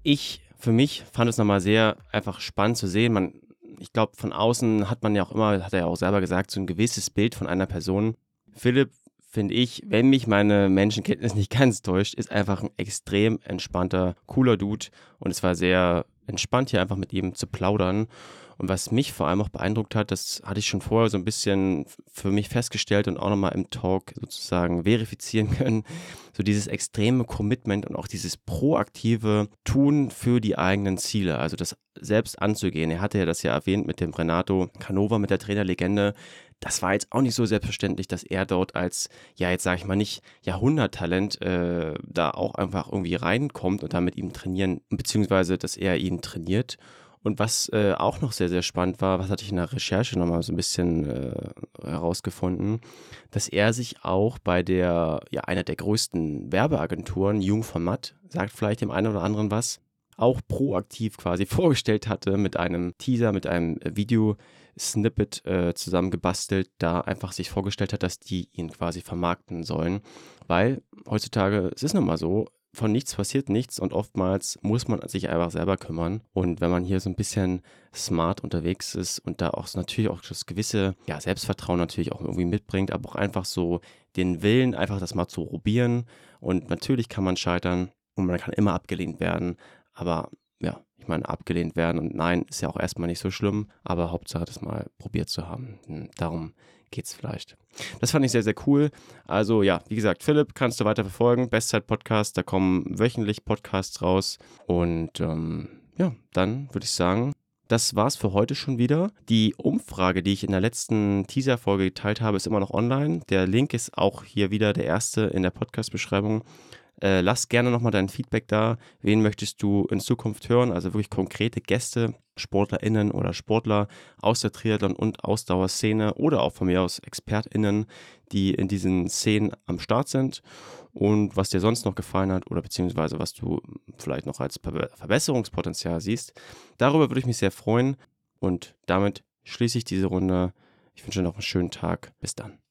Ich für mich fand es nochmal sehr einfach spannend zu sehen. Man, ich glaube, von außen hat man ja auch immer, hat er ja auch selber gesagt, so ein gewisses Bild von einer Person. Philipp finde ich, wenn mich meine Menschenkenntnis nicht ganz täuscht, ist einfach ein extrem entspannter, cooler Dude. Und es war sehr entspannt, hier einfach mit ihm zu plaudern. Und was mich vor allem auch beeindruckt hat, das hatte ich schon vorher so ein bisschen für mich festgestellt und auch nochmal im Talk sozusagen verifizieren (laughs) können. So dieses extreme Commitment und auch dieses proaktive Tun für die eigenen Ziele, also das selbst anzugehen. Er hatte ja das ja erwähnt mit dem Renato Canova, mit der Trainerlegende, das war jetzt auch nicht so selbstverständlich, dass er dort als, ja, jetzt sage ich mal nicht Jahrhunderttalent äh, da auch einfach irgendwie reinkommt und da mit ihm trainieren, beziehungsweise dass er ihn trainiert. Und was äh, auch noch sehr, sehr spannend war, was hatte ich in der Recherche nochmal so ein bisschen äh, herausgefunden, dass er sich auch bei der, ja, einer der größten Werbeagenturen, Jung von Matt, sagt vielleicht dem einen oder anderen was, auch proaktiv quasi (laughs) vorgestellt hatte mit einem Teaser, mit einem Video, Snippet äh, zusammengebastelt, da einfach sich vorgestellt hat, dass die ihn quasi vermarkten sollen. Weil heutzutage, es ist nun mal so, von nichts passiert nichts und oftmals muss man sich einfach selber kümmern. Und wenn man hier so ein bisschen smart unterwegs ist und da auch natürlich auch das gewisse ja, Selbstvertrauen natürlich auch irgendwie mitbringt, aber auch einfach so den Willen, einfach das mal zu probieren. Und natürlich kann man scheitern und man kann immer abgelehnt werden. Aber ja, ich meine, abgelehnt werden und nein, ist ja auch erstmal nicht so schlimm, aber Hauptsache das mal probiert zu haben. Hm, darum geht es vielleicht. Das fand ich sehr, sehr cool. Also ja, wie gesagt, Philipp kannst du weiter verfolgen. Bestzeit-Podcast, da kommen wöchentlich Podcasts raus. Und ähm, ja, dann würde ich sagen, das war's für heute schon wieder. Die Umfrage, die ich in der letzten Teaser-Folge geteilt habe, ist immer noch online. Der Link ist auch hier wieder der erste in der Podcast-Beschreibung. Äh, lass gerne nochmal dein Feedback da. Wen möchtest du in Zukunft hören? Also wirklich konkrete Gäste, SportlerInnen oder Sportler aus der Triathlon- und Ausdauerszene oder auch von mir aus ExpertInnen, die in diesen Szenen am Start sind. Und was dir sonst noch gefallen hat oder beziehungsweise was du vielleicht noch als Verbesserungspotenzial siehst. Darüber würde ich mich sehr freuen. Und damit schließe ich diese Runde. Ich wünsche dir noch einen schönen Tag. Bis dann.